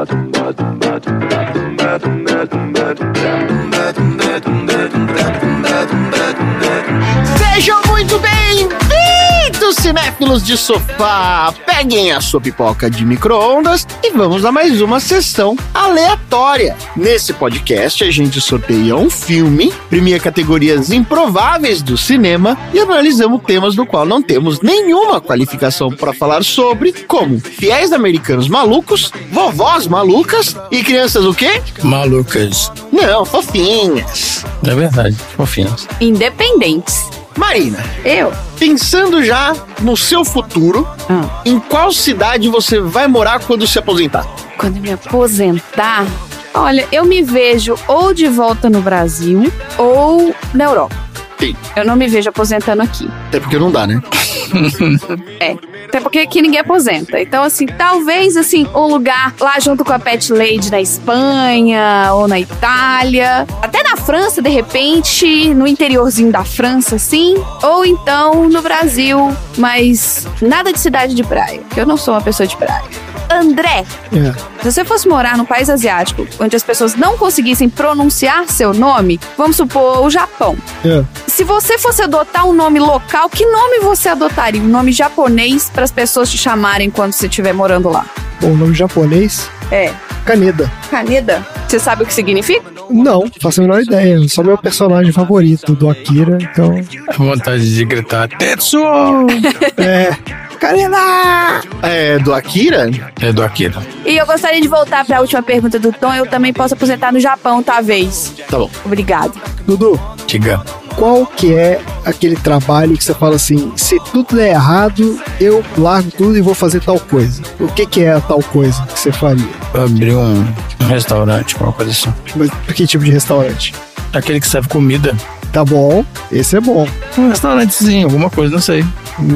ba dum ba dum bem-vindos, cinéfilos de sofá! Peguem a sua pipoca de micro-ondas e vamos a mais uma sessão aleatória. Nesse podcast, a gente sorteia um filme, premia categorias improváveis do cinema e analisamos temas do qual não temos nenhuma qualificação para falar sobre, como fiéis americanos malucos, vovós malucas e crianças o quê? Malucas. Não, fofinhas. É verdade, fofinhas. Independentes. Marina, Eu? pensando já no seu futuro, Ah. em qual cidade você vai morar quando se aposentar? Quando me aposentar. Olha, eu me vejo ou de volta no Brasil ou na Europa. Sim. Eu não me vejo aposentando aqui. Até porque não dá, né? É. Até porque aqui ninguém aposenta. Então, assim, talvez, assim, um lugar lá junto com a Pet Lady na Espanha ou na Itália. Até na França, de repente, no interiorzinho da França, assim. Ou então no Brasil, mas nada de cidade de praia, eu não sou uma pessoa de praia. André, É. se você fosse morar num país asiático onde as pessoas não conseguissem pronunciar seu nome, vamos supor o Japão. É. Se você fosse adotar um nome local, que nome você adotaria? Um nome japonês para as pessoas te chamarem quando você estiver morando lá? Bom, o nome japonês, É. Kaneda. Kaneda? Você sabe o que significa? Não, faço a menor ideia. Só meu personagem favorito do Akira, então. A vontade de gritar Tetsuo! É. Kaneda! É do Akira? É do Akira. E eu gostaria de voltar para a última pergunta do Tom. Eu também posso aposentar no Japão, talvez. Tá bom. Obrigado. Dudu, Diga. qual que é aquele trabalho que você fala assim, se tudo der errado, eu largo tudo e vou fazer tal coisa? O que que é a tal coisa que você faria? Abrir um, um restaurante, uma coisa assim. Mas que tipo de restaurante? Aquele que serve comida. Tá bom, esse é bom. Um restaurantezinho, alguma coisa, não sei.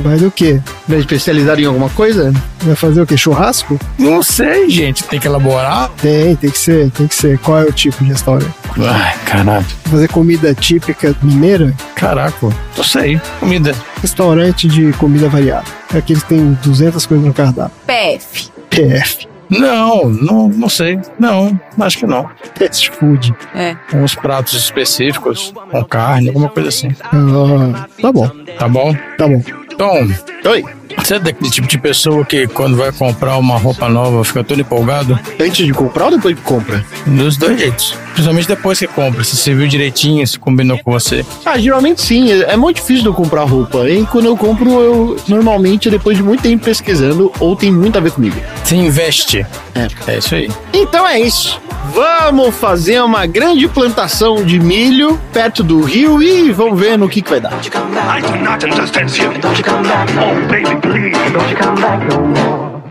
Mas o quê? Vai especializar em alguma coisa? Vai fazer o quê? Churrasco? Não sei, gente. Tem que elaborar. Tem, tem que ser, tem que ser. Qual é o tipo de restaurante? Ai, caralho. Fazer comida típica mineira? Caraca, não sei. Comida. Restaurante de comida variada. É que eles têm 200 coisas no cardápio. PF. PF. Não, não, não sei. Não, acho que não. Fast food. É. Uns pratos específicos, com carne, alguma coisa assim. Ah, tá bom, Tá bom? tá bom. Tom, Oi. Você é daquele tipo de pessoa que quando vai comprar uma roupa nova fica todo empolgado? Antes de comprar ou depois que compra? Dos dois jeitos. Principalmente depois que compra, se você viu direitinho, se combinou com você. Ah, geralmente sim. É é muito difícil de eu comprar roupa. E quando eu compro, eu normalmente é depois de muito tempo pesquisando ou tem muito a ver comigo. Você investe. É. É isso aí. Então é isso. Vamos fazer uma grande plantação de milho perto do rio e vamos ver no que, que vai dar. I do not understand you. Oh, baby, please. Don't you come back no more.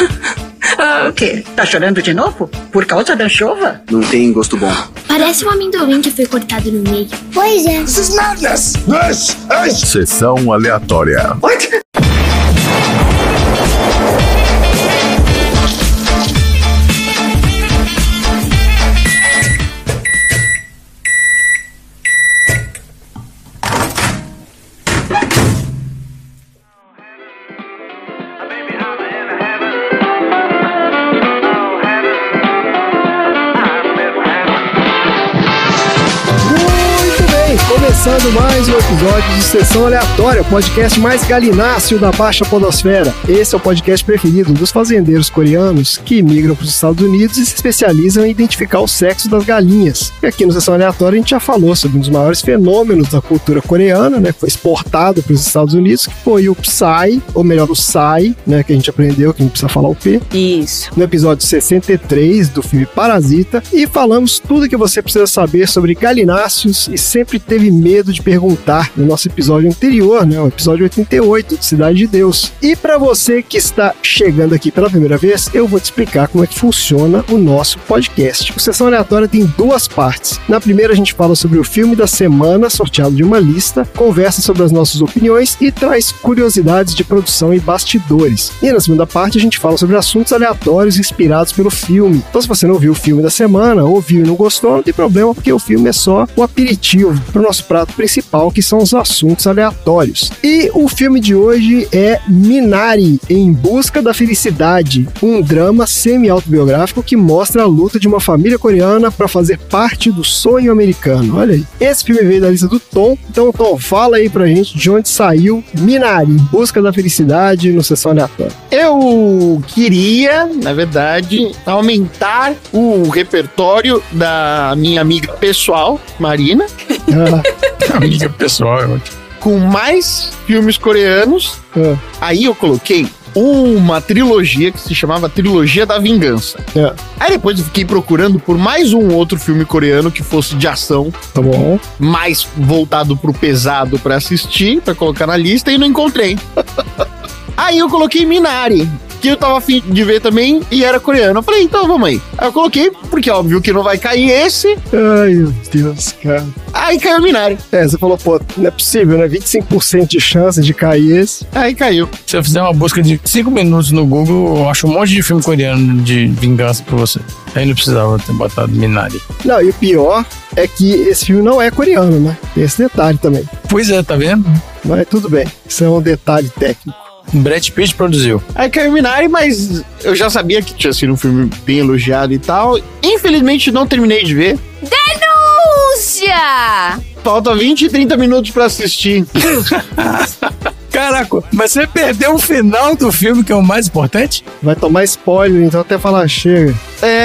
Ah, o quê? Tá chorando de novo? Por causa da chuva? Não tem gosto bom. Parece um amendoim que foi cortado no meio. Pois é. Sessão aleatória. Muito começando mais um episódio de Sessão Aleatória, o podcast mais galináceo da Baixa Podosfera. Esse é o podcast preferido dos fazendeiros coreanos que migram para os Estados Unidos e se especializam em identificar o sexo das galinhas. E aqui no Sessão Aleatória a gente já falou sobre um dos maiores fenômenos da cultura coreana, né, que foi exportado para os Estados Unidos, que foi o Psy, ou melhor, o Psy, né, que a gente aprendeu, que não precisa falar o P, Isso. no episódio 63 do filme Parasita e falamos tudo que você precisa saber sobre galináceos e sempre teve medo de perguntar no nosso episódio anterior, né, o episódio 88 de Cidade de Deus. E para você que está chegando aqui pela primeira vez, eu vou te explicar como é que funciona o nosso podcast. O Sessão Aleatória tem duas partes. Na primeira a gente fala sobre o filme da semana, sorteado de uma lista, conversa sobre as nossas opiniões e traz curiosidades de produção e bastidores. E na segunda parte a gente fala sobre assuntos aleatórios inspirados pelo filme. Então se você não viu o filme da semana, ouviu e não gostou, não tem problema, porque o filme é só o aperitivo para o nosso nosso prato principal, que são os assuntos aleatórios. E o filme de hoje é Minari, Em Busca da Felicidade, um drama semi-autobiográfico que mostra a luta de uma família coreana para fazer parte do sonho americano. Olha aí. Esse filme veio da lista do Tom. Então, Tom, fala aí pra gente de onde saiu Minari, Em Busca da Felicidade no Sessão Aleatória. Eu queria, na verdade, aumentar o repertório da minha amiga pessoal, Marina, Ah, Amiga pessoal, é ótimo. com mais filmes coreanos. ah, Aí eu coloquei uma trilogia que se chamava Trilogia da Vingança. É. Aí depois eu fiquei procurando por mais um outro filme coreano que fosse de ação, tá bom. mais voltado pro pesado pra assistir, pra colocar na lista, e não encontrei. Aí eu coloquei Minari, que eu tava afim de ver também, e era coreano. Eu falei, então vamos aí. Aí eu coloquei, porque óbvio que não vai cair esse, Ai, meu Deus, cara. aí caiu Minari. É, você falou, pô, não é possível, né? 25% de chance de cair esse. Aí caiu. Se eu fizer uma busca de 5 minutos no Google, eu acho um monte de filme coreano de vingança pra você. Aí não precisava ter botado Minari. Não, e o pior é que esse filme não é coreano, né? Tem esse detalhe também. Pois é, tá vendo? Mas tudo bem, isso é um detalhe técnico. Brad Pitt produziu. Aí caiu Minari, mas eu já sabia que tinha sido um filme bem elogiado e tal. Infelizmente não terminei de ver. Denúncia! Falta 20 e 30 minutos pra assistir. Caraca, mas você perdeu o final do filme, que é o mais importante? Vai tomar spoiler, então até falar chega. É,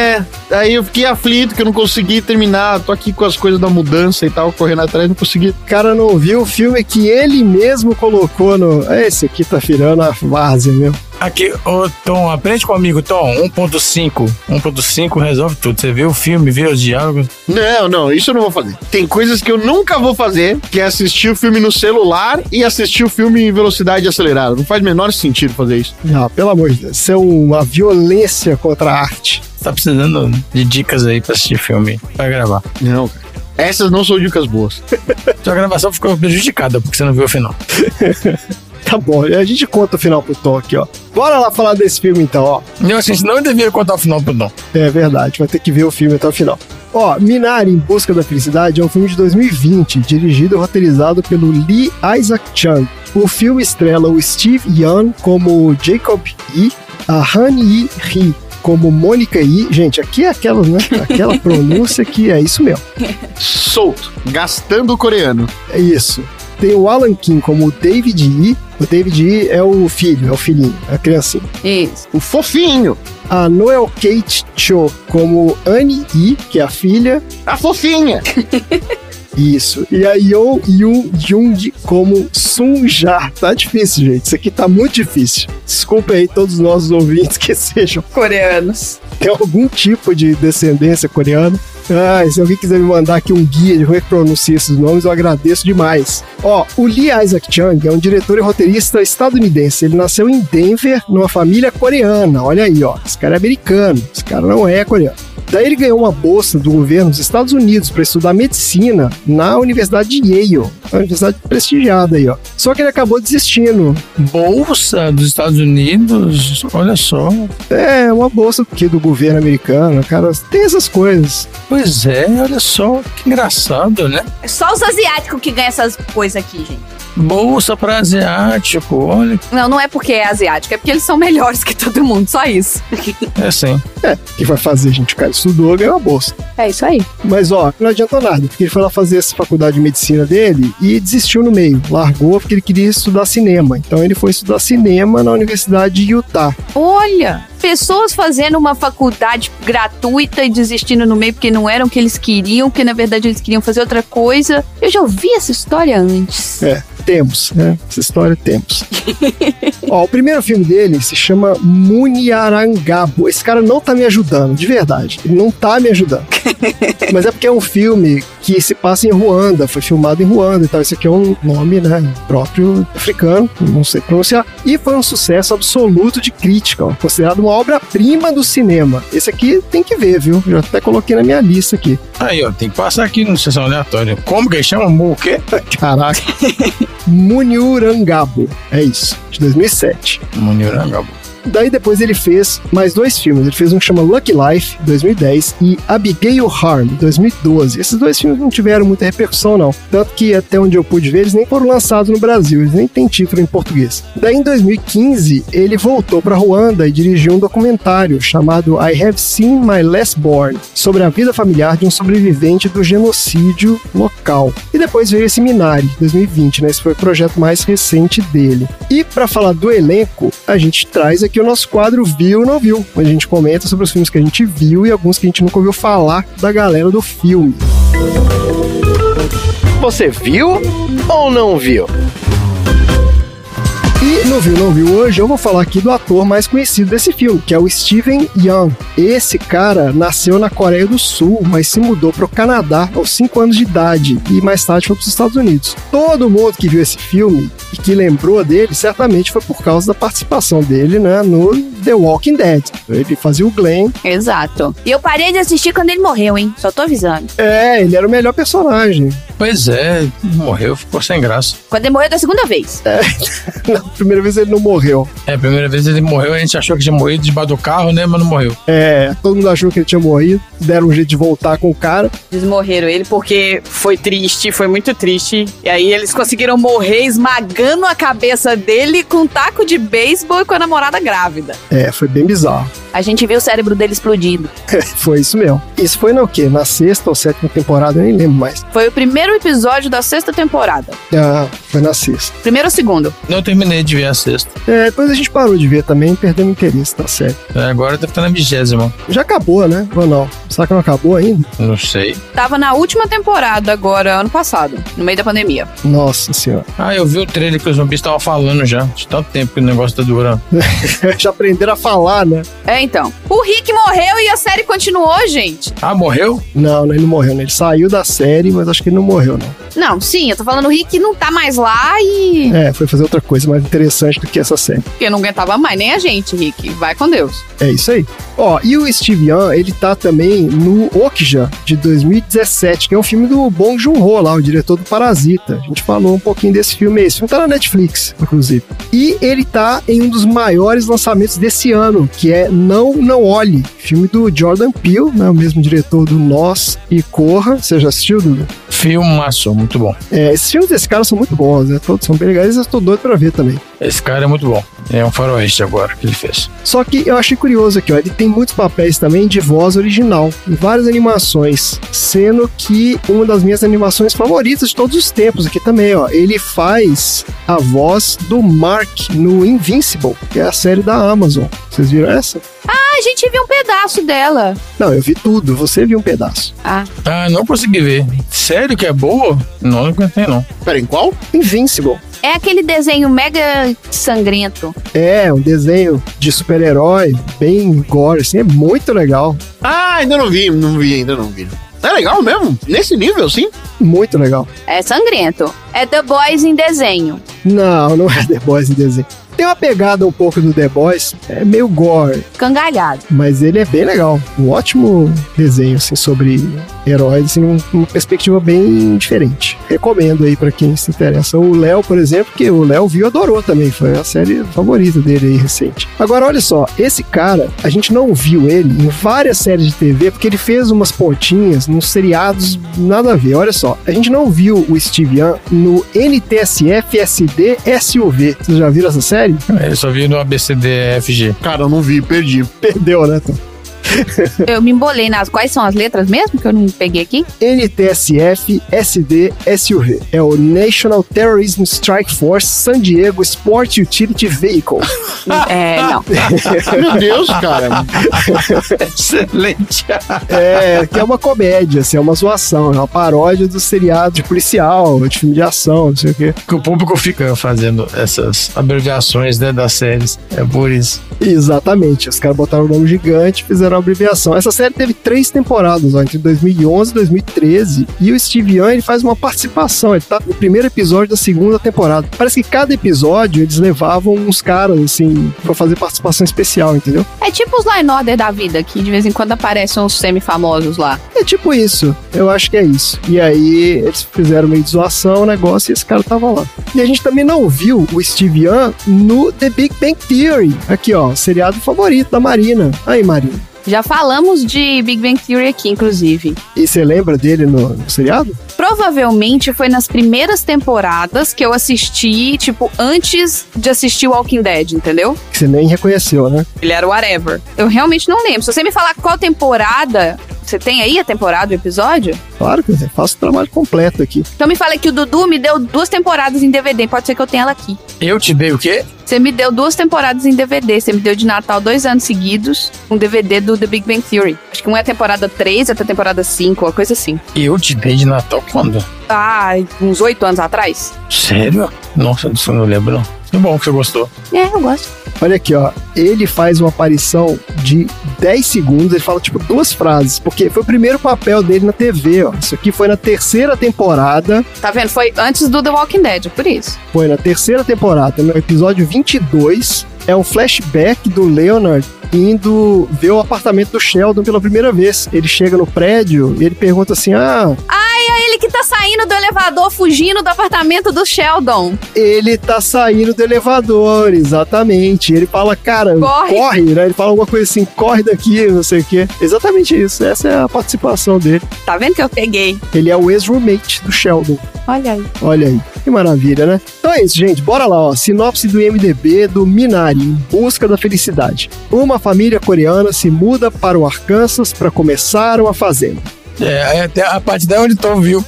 aí eu fiquei aflito que eu não consegui terminar. Tô aqui com as coisas da mudança e tal, correndo atrás, não consegui. O cara não viu o filme que ele mesmo colocou no. É, Esse aqui tá virando a várzea, meu. Aqui, ô Tom, aprende comigo, Tom. 1.5. 1.5 resolve tudo. Você vê o filme, vê os diálogos. Não, não, isso eu não vou fazer. Tem coisas que eu nunca vou fazer, que é assistir o filme no celular e assistir o filme em velocidade acelerada. Não faz o menor sentido fazer isso. Não, pelo amor de Deus. Isso é uma violência contra a arte. Você tá precisando de dicas aí pra assistir filme, pra gravar. Não, cara. Essas não são dicas boas. Sua gravação ficou prejudicada porque você não viu o final. Tá bom, a gente conta o final pro Tom aqui, ó. Bora lá falar desse filme então, ó. Que a gente não devia contar o final pro Tom. É verdade, vai ter que ver o filme até o final. Ó, Minari em Busca da Felicidade é um filme de 2020, dirigido e roteirizado pelo Lee Isaac Chung. O filme estrela o Steve Yeun como Jacob Yi, a Han Yi Ri como Mônica Yi. Gente, aqui é aquela, né? Aquela pronúncia que é isso mesmo. Solto, gastando o coreano. É isso. Tem o Alan Kim como o David Yi. O David Yi é o filho, é o filhinho, é a criancinha. Isso. O fofinho, A Noel Kate Cho como Annie Yi, que é a filha. a fofinha. Isso. E a Yo Yoon Jung como Sun Ja. Tá difícil, gente. Isso aqui tá muito difícil. Desculpa aí todos os nossos ouvintes que sejam Coreanos. tem algum tipo de descendência coreana. Ah, se alguém quiser me mandar aqui um guia de como é que pronuncia esses nomes, eu agradeço demais. Ó, o Lee Isaac Chung é um diretor e roteirista estadunidense. Ele nasceu em Denver, numa família coreana. Olha aí, ó. Esse cara é americano. Esse cara não é coreano. Daí ele ganhou uma bolsa do governo dos Estados Unidos para estudar medicina na Universidade de Yale, uma universidade prestigiada aí, ó. Só que ele acabou desistindo. Bolsa dos Estados Unidos, olha só. É, uma bolsa aqui do governo americano, cara, tem essas coisas. Pois é, olha só, que engraçado, né? É só os asiáticos que ganham essas coisas aqui, gente. Bolsa pra asiático, olha, Não, não é porque é asiático, é porque eles são melhores que todo mundo, só isso. é assim. É, o que vai fazer, gente? O cara estudou, ganhou a bolsa. É isso aí. Mas ó, não adiantou nada, porque ele foi lá fazer essa faculdade de medicina dele e desistiu no meio. Largou porque ele queria estudar cinema. Então ele foi estudar cinema na Universidade de Utah. Olha, pessoas fazendo uma faculdade gratuita e desistindo no meio porque não era o que eles queriam, porque na verdade eles queriam fazer outra coisa. Eu já ouvi essa história antes. É, temos, né? Essa história temos. Ó, o primeiro filme dele se chama Muniarangabo. Esse cara não tá me ajudando, de verdade. Ele não tá me ajudando. Mas é porque é um filme que se passa em Ruanda, foi filmado em Ruanda e tal. Esse aqui é um nome, né, próprio africano, não sei pronunciar. E foi um sucesso absoluto de crítica, ó, considerado uma obra-prima do cinema. Esse aqui tem que ver, viu? Já até coloquei na minha lista aqui. Aí, ó, tem que passar aqui no sessão aleatória. Como que ele chama? Mu o quê? Caraca. Muniurangabo. É isso, de 2007. Munirangabo. Daí depois ele fez mais dois filmes. Ele fez um que chama Lucky Life, 2010, e Abigail Harm, 2012. Esses dois filmes não tiveram muita repercussão, não. Tanto que até onde eu pude ver, eles nem foram lançados no Brasil, eles nem têm título em português. Daí em 2015, ele voltou para Ruanda e dirigiu um documentário chamado I Have Seen My Last Born, sobre a vida familiar de um sobrevivente do genocídio local. E depois veio esse Minari, 2020, né? Esse foi o projeto mais recente dele. E para falar do elenco, a gente traz aqui o nosso quadro Viu ou Não Viu, onde a gente comenta sobre os filmes que a gente viu e alguns que a gente nunca ouviu falar da galera do filme. Você viu ou não viu? E no Viu Não Viu hoje eu vou falar aqui do ator mais conhecido desse filme, que é o Steven Yeun. Esse cara nasceu na Coreia do Sul, mas se mudou para o Canadá aos 5 anos de idade e mais tarde foi para os Estados Unidos. Todo mundo que viu esse filme e que lembrou dele, certamente foi por causa da participação dele né, no The Walking Dead. Ele fazia o Glenn. Exato. E eu parei de assistir quando ele morreu, hein? Só tô avisando. É, ele era o melhor personagem. Pois é, morreu, ficou sem graça. Quando ele morreu da segunda vez. Na primeira vez ele não morreu. É, a primeira vez ele morreu, a gente achou que tinha morrido debaixo do carro, né? Mas não morreu. É, todo mundo achou que ele tinha morrido, deram um jeito de voltar com o cara. Desmorreram ele porque foi triste, foi muito triste. E aí eles conseguiram morrer esmagando a cabeça dele com um taco de beisebol e com a namorada grávida. É, foi bem bizarro. A gente viu o cérebro dele explodindo. foi isso mesmo. Isso foi no quê? Na sexta ou sétima temporada, eu nem lembro mais. Foi o primeiro episódio da sexta temporada. Ah, foi na sexta. Primeiro ou segundo? Não terminei de ver a sexta. É, depois a gente parou de ver também, perdemos interesse na série. É, agora deve estar na vigésima. Já acabou, né? Ou não? Será que não acabou ainda? Não sei. Tava na última temporada agora, ano passado, no meio da pandemia. Nossa senhora. Ah, eu vi o trailer que os zumbis estavam falando já. De tanto tempo que o negócio tá durando. já aprenderam a falar, né? É, então. O Rick morreu e a série continuou, gente. Ah, morreu? Não, ele não morreu, né? Ele saiu da série, mas acho que ele não morreu, não. Não, sim, eu tô falando o Rick não tá mais lá e. É, foi fazer outra coisa mais interessante do que essa série. Porque não aguentava mais, nem a gente, Rick. Vai com Deus. É isso aí. Ó, e o Steve Young, ele tá também no Okja, de 2017, que é um filme do Bong Joon-ho lá, o diretor do Parasita. A gente falou um pouquinho desse filme aí. Esse filme tá na Netflix, inclusive. E ele tá em um dos maiores lançamentos desse ano, que é Não Não Olhe, filme do Jordan Peele, né, o mesmo diretor do Nós e Corra. Você já assistiu, Dudu? Filmaço, muito bom. É, esses filmes desse cara são muito bons, né? Todos são bem legais e eu tô doido pra ver também. Esse cara é muito bom. É um faroeste agora que ele fez. Só que eu achei curioso aqui, ó. Ele tem muitos papéis também de voz original em várias animações, sendo que uma das minhas animações favoritas de todos os tempos aqui também, ó. Ele faz a voz do Mark no Invincible, que é a série da Amazon. Vocês viram essa? Ah, a gente viu um pedaço dela. Não, eu vi tudo. Você viu um pedaço. Ah. Ah, não consegui ver. Sério que é boa? Não, não aguentei, não. Pera, em qual? Invincible. É aquele desenho mega sangrento. É, um desenho de super-herói, bem gore, assim, é muito legal. Ah, ainda não vi, não vi, ainda não vi. É legal mesmo? Nesse nível, sim? Muito legal. É sangrento. É The Boys em desenho. Não, não é The Boys em desenho. Tem uma pegada um pouco do The Boys, é meio gore, Cangalhado. mas ele é bem legal. Um ótimo desenho, assim, sobre heróis, assim, um- uma perspectiva bem diferente. Recomendo aí pra quem se interessa. O Léo, por exemplo, que o Léo viu e adorou também, foi a série favorita dele aí recente. Agora, olha só, esse cara, a gente não viu ele em várias séries de TV, porque ele fez umas pontinhas nos seriados, nada a ver. Olha só, a gente não viu o Steve Young no NTSF SD SUV. Vocês já viram essa série? Eu só vi no ABCDFG. Cara, eu não vi, perdi. Perdeu, né? Eu me embolei nas. Quais são as letras mesmo que eu não peguei aqui? NTSF SD SUV. É o National Terrorism Strike Force San Diego Sport Utility Vehicle. É, não. Meu Deus, cara. Excelente. É, que é uma comédia, assim, é uma zoação, é uma paródia do seriado de policial, de filme de ação, não sei o quê. Que o público fica fazendo essas abreviações né, das séries. É por isso. Exatamente, os caras botaram o nome gigante e fizeram abreviação. Essa série teve três temporadas, ó, entre 2011 e 2013. E o Steve Young ele faz uma participação. Ele tá no primeiro episódio da segunda temporada. Parece que cada episódio eles levavam uns caras, assim, pra fazer participação especial, entendeu? É tipo os Line Order da vida, que de vez em quando aparecem uns semi-famosos lá. É tipo isso. Eu acho que é isso. E aí eles fizeram meio de zoação o negócio e esse cara tava lá. E a gente também não viu o Steve Young no The Big Bang Theory. Aqui, ó, seriado favorito da Marina. Aí, Marina. Já falamos de Big Bang Theory aqui, inclusive. E você lembra dele no, no seriado? Provavelmente foi nas primeiras temporadas que eu assisti, tipo, antes de assistir Walking Dead, entendeu? Que você nem reconheceu, né? Ele era whatever. Eu realmente não lembro. Se você me falar qual temporada, você tem aí a temporada, o episódio? Claro que eu faço o trabalho completo aqui. Então me fala que o Dudu me deu duas temporadas em DVD. Pode ser que eu tenha ela aqui. Eu te dei o quê? Você me deu duas temporadas em DVD. Você me deu de Natal dois anos seguidos um DVD do The Big Bang Theory. Acho que um é a temporada 3, outra é a temporada 5, uma coisa assim. Eu te dei de Natal quando? Ah, uns oito anos atrás? Sério? Nossa, disso eu não lembro, não. Que bom que você gostou. É, eu gosto. Olha aqui, ó. Ele faz uma aparição de 10 segundos. Ele fala, tipo, duas frases. Porque foi o primeiro papel dele na TV, ó. Isso aqui foi na terceira temporada. Tá vendo? Foi antes do The Walking Dead, por isso. Foi na terceira temporada, no episódio 22. É um flashback do Leonard indo ver o apartamento do Sheldon pela primeira vez. Ele chega no prédio e ele pergunta assim: Ah, Ai, é ele que tá saindo do elevador, fugindo do apartamento do Sheldon. ele tá saindo do elevador, exatamente. Ele fala, cara, Corre. né? Ele fala alguma coisa assim, corre daqui, não sei o quê. Exatamente isso. Essa é a participação dele. Tá vendo que eu peguei? Ele é o ex-roommate do Sheldon. Olha aí. Olha aí, que maravilha, né? Então é isso, gente. Bora lá, ó. Sinopse do IMDB do Minari, em busca da felicidade. Uma família coreana se muda para o Arkansas para começar uma fazenda. É, até a parte da onde Tom viu.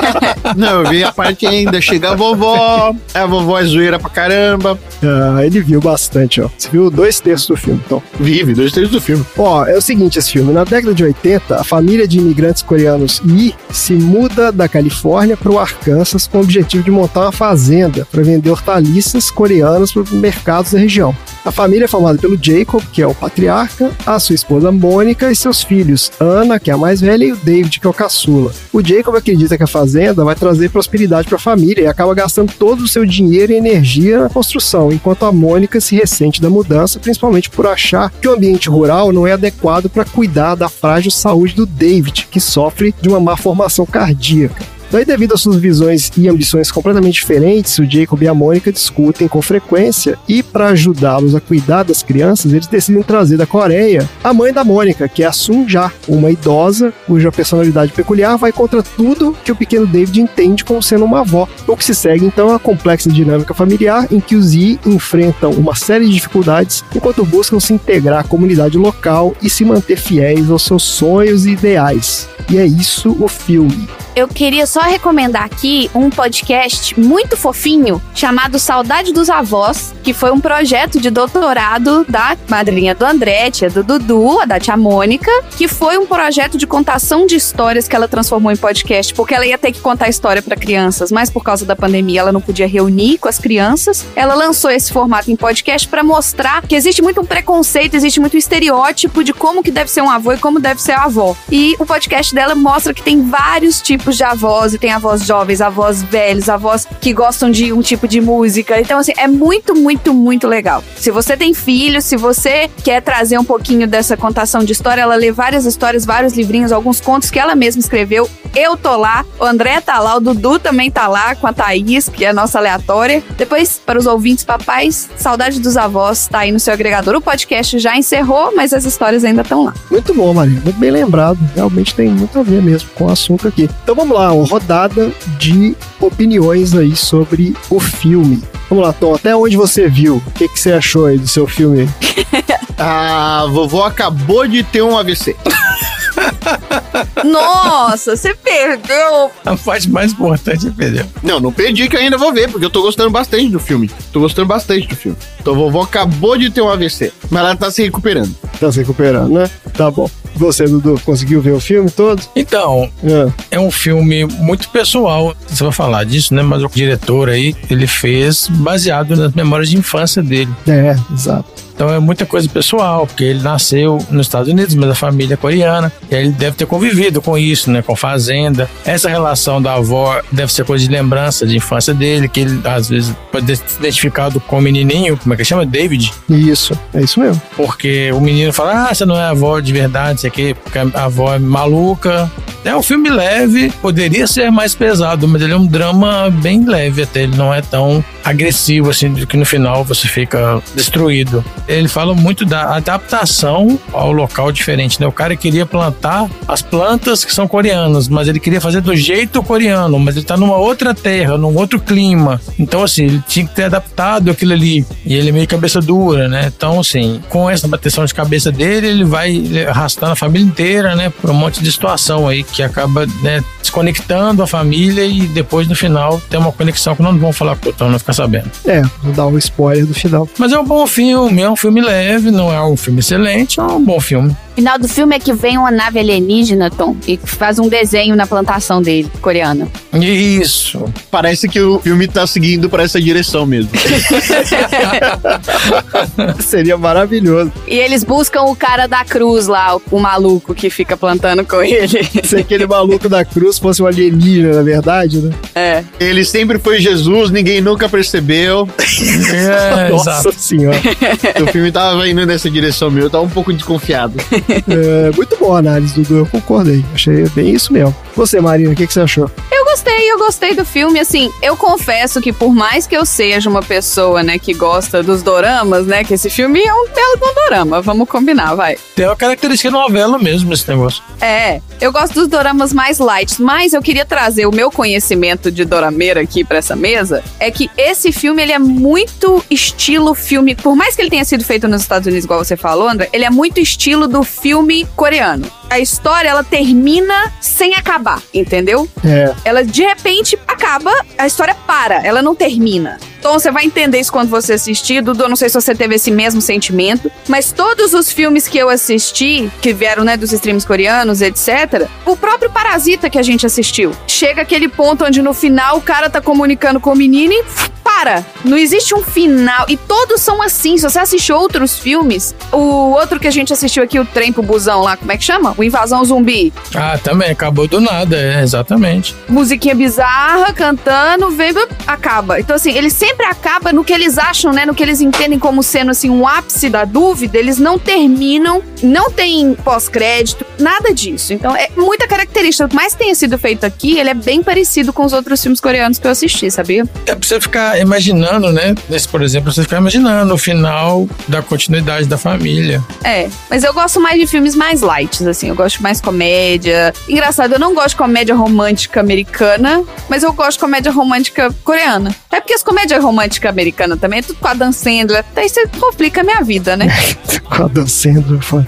Não, eu vi a parte ainda. Chega a vovó, a vovó é zoeira pra caramba. Ah, ele viu bastante, ó. Você viu dois terços do filme, então. Vive, dois terços do filme. Ó, é o seguinte esse filme. Na década de 80, a família de imigrantes coreanos Yi se muda da Califórnia para o Arkansas com o objetivo de montar uma fazenda para vender hortaliças coreanas para os mercados da região. A família é formada pelo Jacob, que é o patriarca, a sua esposa Mônica e seus filhos, Ana, que é a mais velha, e o David, que é o caçula. O Jacob acredita que a fazenda vai trazer prosperidade para a família e acaba gastando todo o seu dinheiro e energia na construção, enquanto a Mônica se ressente da mudança, principalmente por achar que o ambiente rural não é adequado para cuidar da frágil saúde do David, que sofre de uma má formação cardíaca. Daí, devido às suas visões e ambições completamente diferentes, o Jacob e a Mônica discutem com frequência e, para ajudá-los a cuidar das crianças, eles decidem trazer da Coreia a mãe da Mônica, que é a Sun Ja, uma idosa cuja personalidade peculiar vai contra tudo que o pequeno David entende como sendo uma avó. O que se segue então é a complexa dinâmica familiar em que os Yi enfrentam uma série de dificuldades enquanto buscam se integrar à comunidade local e se manter fiéis aos seus sonhos e ideais. E é isso o filme. Eu queria só recomendar aqui um podcast muito fofinho chamado Saudade dos Avós, que foi um projeto de doutorado da madrinha do André, tia do Dudu, a da tia Mônica, que foi um projeto de contação de histórias que ela transformou em podcast, porque ela ia ter que contar história para crianças, mas por causa da pandemia ela não podia reunir com as crianças. Ela lançou esse formato em podcast para mostrar que existe muito um preconceito, existe muito um estereótipo de como que deve ser um avô e como deve ser a avó. E o podcast dela mostra que tem vários tipos de avós, e tem avós jovens, avós velhos, avós que gostam de um tipo de música. Então, assim, é muito, muito, muito legal. Se você tem filho, se você quer trazer um pouquinho dessa contação de história, ela lê várias histórias, vários livrinhos, alguns contos que ela mesma escreveu. Eu tô lá, o André tá lá, o Dudu também tá lá com a Thaís, que é a nossa aleatória. Depois, para os ouvintes papais, Saudade dos Avós tá aí no seu agregador. O podcast já encerrou, mas as histórias ainda estão lá. Muito bom, Maria. Muito bem lembrado. Realmente tem muito a ver mesmo com o assunto aqui. Então vamos lá, uma rodada de opiniões aí sobre o filme. Vamos lá, Tom, até onde você viu? O que, que você achou aí do seu filme? A vovó acabou de ter um AVC. Nossa, você perdeu! A parte mais importante é perder. Não, não perdi que eu ainda vou ver, porque eu tô gostando bastante do filme. Tô gostando bastante do filme. Então a vovó acabou de ter um AVC, mas ela tá se recuperando. Tá se recuperando, né? Tá bom. Você, Dudu, conseguiu ver o filme todo? Então, É. é um filme muito pessoal. Você vai falar disso, né? Mas o diretor aí, ele fez baseado nas memórias de infância dele. É, exato. Então é muita coisa pessoal, porque ele nasceu nos Estados Unidos, mas a família é coreana. E ele deve ter convivido com isso, né? Com fazenda. Essa relação da avó deve ser coisa de lembrança de infância dele, que ele às vezes pode ter se identificado com o menininho, como é que chama? David. Isso, é isso mesmo. Porque o menino fala, ah, você não é avó de verdade, isso aqui, porque a avó é maluca. É um filme leve, poderia ser mais pesado, mas ele é um drama bem leve até, ele não é tão agressivo assim, que no final você fica destruído. Ele fala muito da adaptação ao local diferente, né? O cara queria plantar as plantas que são coreanas, mas ele queria fazer do jeito coreano, mas ele tá numa outra terra, num outro clima. Então, assim, ele tinha que ter adaptado aquilo ali. E ele é meio cabeça dura, né? Então, assim, com essa bateção de cabeça dele, ele vai arrastando a família inteira, né? Por um monte de situação aí que acaba, né? Desconectando a família e depois no final tem uma conexão que não vão falar com o Tom, não ficar sabendo. É, vou dar um spoiler do final. Mas é um bom filme, é um filme leve, não é um filme excelente, é um bom filme. O final do filme é que vem uma nave alienígena, Tom, e faz um desenho na plantação dele, coreana. Isso. Parece que o filme tá seguindo pra essa direção mesmo. Seria maravilhoso. E eles buscam o cara da cruz lá, o, o maluco que fica plantando com ele. Se aquele maluco da cruz fosse um alienígena, na verdade, né? É. Ele sempre foi Jesus, ninguém nunca percebeu. É, Nossa exato. senhora. o filme tava indo nessa direção mesmo, eu tava um pouco desconfiado. É, muito boa a análise, Dudu. Eu concordei. Achei bem isso mesmo. Você, Marina, o que, que você achou? Eu gostei, eu gostei do filme. Assim, eu confesso que por mais que eu seja uma pessoa, né, que gosta dos doramas, né, que esse filme é um belo um dorama, vamos combinar, vai. Tem uma característica novela mesmo esse negócio. É, eu gosto dos doramas mais light, mas eu queria trazer o meu conhecimento de dorameira aqui pra essa mesa. É que esse filme ele é muito estilo filme, por mais que ele tenha sido feito nos Estados Unidos, igual você falou, André, ele é muito estilo do filme coreano. A história ela termina sem acabar, entendeu? É, Ela de repente acaba, a história para, ela não termina. Então você vai entender isso quando você assistir. Dudu, eu não sei se você teve esse mesmo sentimento, mas todos os filmes que eu assisti, que vieram né, dos streams coreanos, etc., o próprio Parasita que a gente assistiu, chega aquele ponto onde no final o cara tá comunicando com o menino e para. Não existe um final. E todos são assim. Se você assistiu outros filmes, o outro que a gente assistiu aqui, o Trem pro Busão lá, como é que chama? O Invasão Zumbi. Ah, também, acabou do nada, é, exatamente. musiquinha bizarra, cantando, vem, acaba. Então, assim, ele sempre acaba no que eles acham, né? No que eles entendem como sendo, assim, um ápice da dúvida. Eles não terminam, não tem pós-crédito, nada disso. Então, é muita característica. Mais que tenha sido feito aqui, ele é bem parecido com os outros filmes coreanos que eu assisti, sabia? É pra você ficar imaginando, né? Nesse, por exemplo, você ficar imaginando o final da continuidade da família. É, mas eu gosto mais de filmes mais light, assim. Eu gosto mais comédia. Engraçado, eu não gosto de comédia romântica americana, mas eu gosto de comédia romântica coreana. É porque as comédias românticas americanas também é tudo com a Dan Sandler. Daí você complica a minha vida, né? com a Dan Sandler, foi.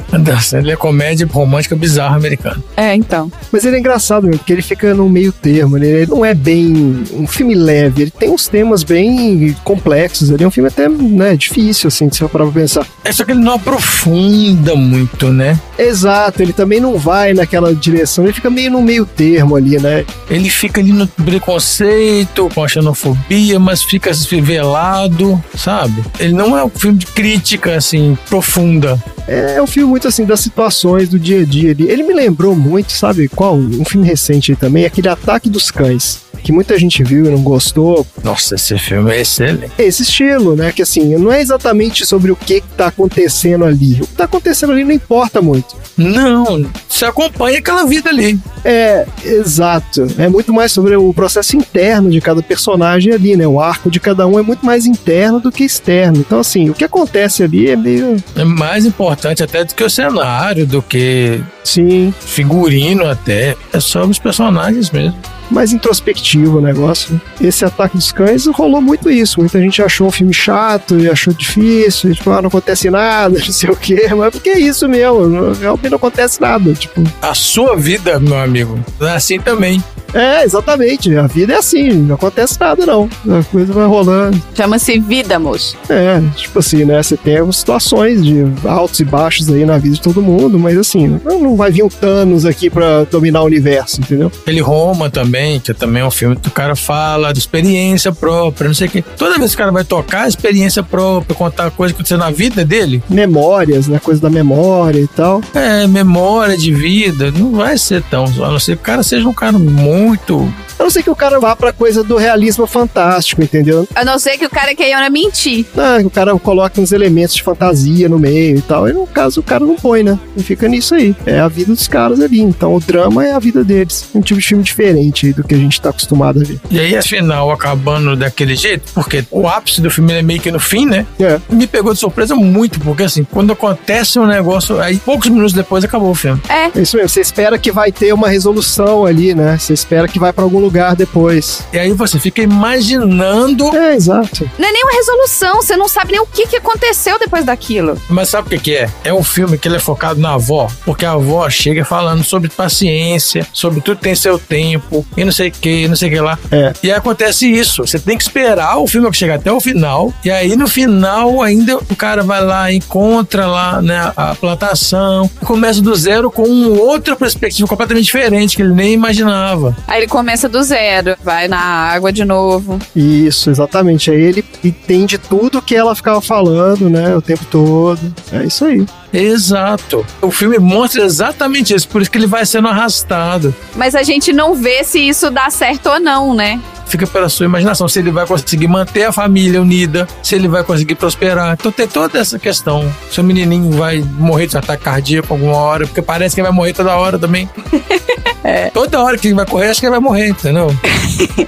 Ele é comédia romântica bizarra americana. É, então. Mas ele é engraçado, meu, porque ele fica no meio termo. né? Ele não é bem um filme leve, ele tem uns temas bem complexos. Ele é um filme até né, difícil, assim, de você parar pra pensar. É só que ele não aprofunda muito, né? Exato, ele também não vai naquela direção, ele fica meio no meio termo ali, né? Ele fica ali no preconceito, com a xenofobia, mas fica velado, sabe? Ele não é um filme de crítica, assim, profunda. É um filme muito assim das situações do dia a dia. Ele me lembrou muito, sabe qual? Um filme recente também, aquele Ataque dos Cães, que muita gente viu e não gostou. Nossa, esse filme é excelente. Esse estilo, né? Que assim, não é exatamente sobre o que, que tá acontecendo ali. O que tá acontecendo ali não importa muito. Não, você acompanha aquela vida ali. É, exato. É muito mais sobre o processo interno de cada personagem ali, né? O arco de cada um é muito mais interno do que externo. Então, assim, o que acontece ali é meio. É mais importante até do que o cenário, do que Sim, figurino até. É sobre os personagens mesmo. mais introspectivo o negócio. Esse Ataque dos Cães rolou muito isso. Muita gente achou um filme chato e achou difícil, e, tipo, ah, não acontece nada, não sei o quê. Mas porque é isso mesmo, realmente não acontece nada. Tipo, A sua vida, meu amigo, é assim também. É, exatamente. A vida é assim, não acontece nada, não. A coisa vai rolando. Chama-se vida, moço. É, tipo assim, né? Você tem situações de altos e baixos aí na vida de todo mundo, mas assim, não vai vir um Thanos aqui pra dominar o universo, entendeu? Aquele Roma também, que também é um filme que o cara fala de experiência própria, não sei o quê. Toda vez que o cara vai tocar, experiência própria, contar coisa que aconteceu na vida dele, Memórias, né? Coisa da memória e tal. é memória de vida, não vai ser tão. A não ser que o cara seja um cara muito. A não ser que o cara vá pra coisa do realismo fantástico, entendeu? A não ser que o cara queira mentir. Ah, que o cara coloca uns elementos de fantasia no meio e tal. E no caso, o cara não põe, né? E fica nisso aí. É a vida dos caras ali. Então o drama é a vida deles. Um tipo de filme diferente do que a gente tá acostumado a ver. E aí, afinal, acabando daquele jeito, porque o ápice do filme é meio que no fim, né? É. Me pegou de surpresa muito, porque assim, quando acontece um negócio, aí poucos minutos depois acabou o filme. É. É isso mesmo. Você espera que vai ter uma resolução ali, né? Você espera que vai pra algum lugar depois. E aí você fica imaginando. É, exato. Não é nem uma resolução, você não sabe nem o que, que aconteceu depois daquilo. Mas sabe o que, que é? É um filme que ele é focado na avó, porque a avó chega falando sobre paciência, sobre tudo tem seu tempo, e não sei o que, não sei o que lá. É. E aí acontece isso. Você tem que esperar o filme chegar até o final, e aí no final ainda o cara vai lá, encontra lá né, a plantação, começa do zero com uma outra perspectiva completamente diferente que ele nem imaginava. Aí ele começa do zero, vai na água de novo. Isso, exatamente. Aí ele entende tudo que ela ficava falando, né? O tempo todo. É isso aí. Exato. O filme mostra exatamente isso, por isso que ele vai sendo arrastado. Mas a gente não vê se isso dá certo ou não, né? Fica pela sua imaginação se ele vai conseguir manter a família unida, se ele vai conseguir prosperar. Então tem toda essa questão. Se o menininho vai morrer de ataque cardíaco alguma hora, porque parece que ele vai morrer toda hora também. Toda hora que ele vai correr, acho que ele vai morrer, entendeu?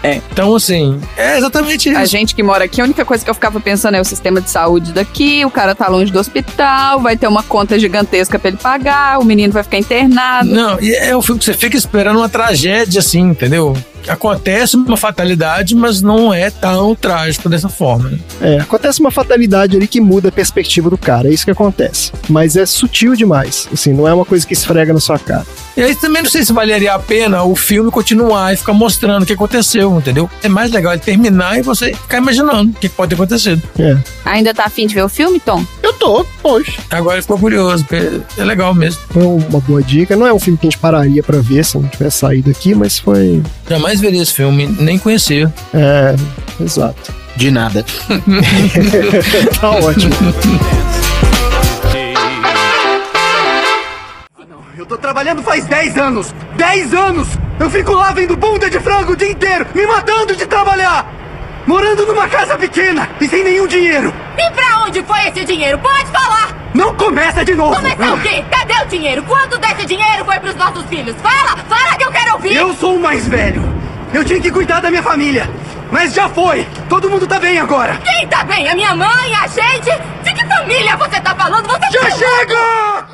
É. Então, assim, é exatamente isso. A gente que mora aqui, a única coisa que eu ficava pensando é o sistema de saúde daqui, o cara tá longe do hospital, vai ter uma conta gigantesca pra ele pagar, o menino vai ficar internado. Não, e é um filme que você fica esperando uma tragédia, assim, entendeu? Acontece uma fatalidade, mas não é tão trágico dessa forma. né? É, acontece uma fatalidade ali que muda a perspectiva do cara, é isso que acontece. Mas é sutil demais, assim, não é uma coisa que esfrega na sua cara. E aí também não sei se valeria a pena o filme continuar e ficar mostrando o que aconteceu, entendeu? É mais legal ele terminar e você ficar imaginando o que pode ter acontecido. É. Ainda tá afim de ver o filme, Tom? Eu tô, poxa. Agora ficou curioso, porque é legal mesmo. Foi uma boa dica. Não é um filme que a gente pararia pra ver se não tivesse saído aqui, mas foi. Jamais veria esse filme, nem conhecia. É, exato. De nada. tá ótimo. Eu tô trabalhando faz 10 anos! 10 anos! Eu fico lá vendo bunda de frango o dia inteiro, me matando de trabalhar! Morando numa casa pequena e sem nenhum dinheiro! E pra onde foi esse dinheiro? Pode falar! Não começa de novo! Começar o quê? Cadê o dinheiro? Quanto desse dinheiro foi pros nossos filhos? Fala! Fala que eu quero ouvir! Eu sou o mais velho! Eu tinha que cuidar da minha família! Mas já foi! Todo mundo tá bem agora! Quem tá bem? A minha mãe? A gente? De que família você tá falando? Você Já tá chega!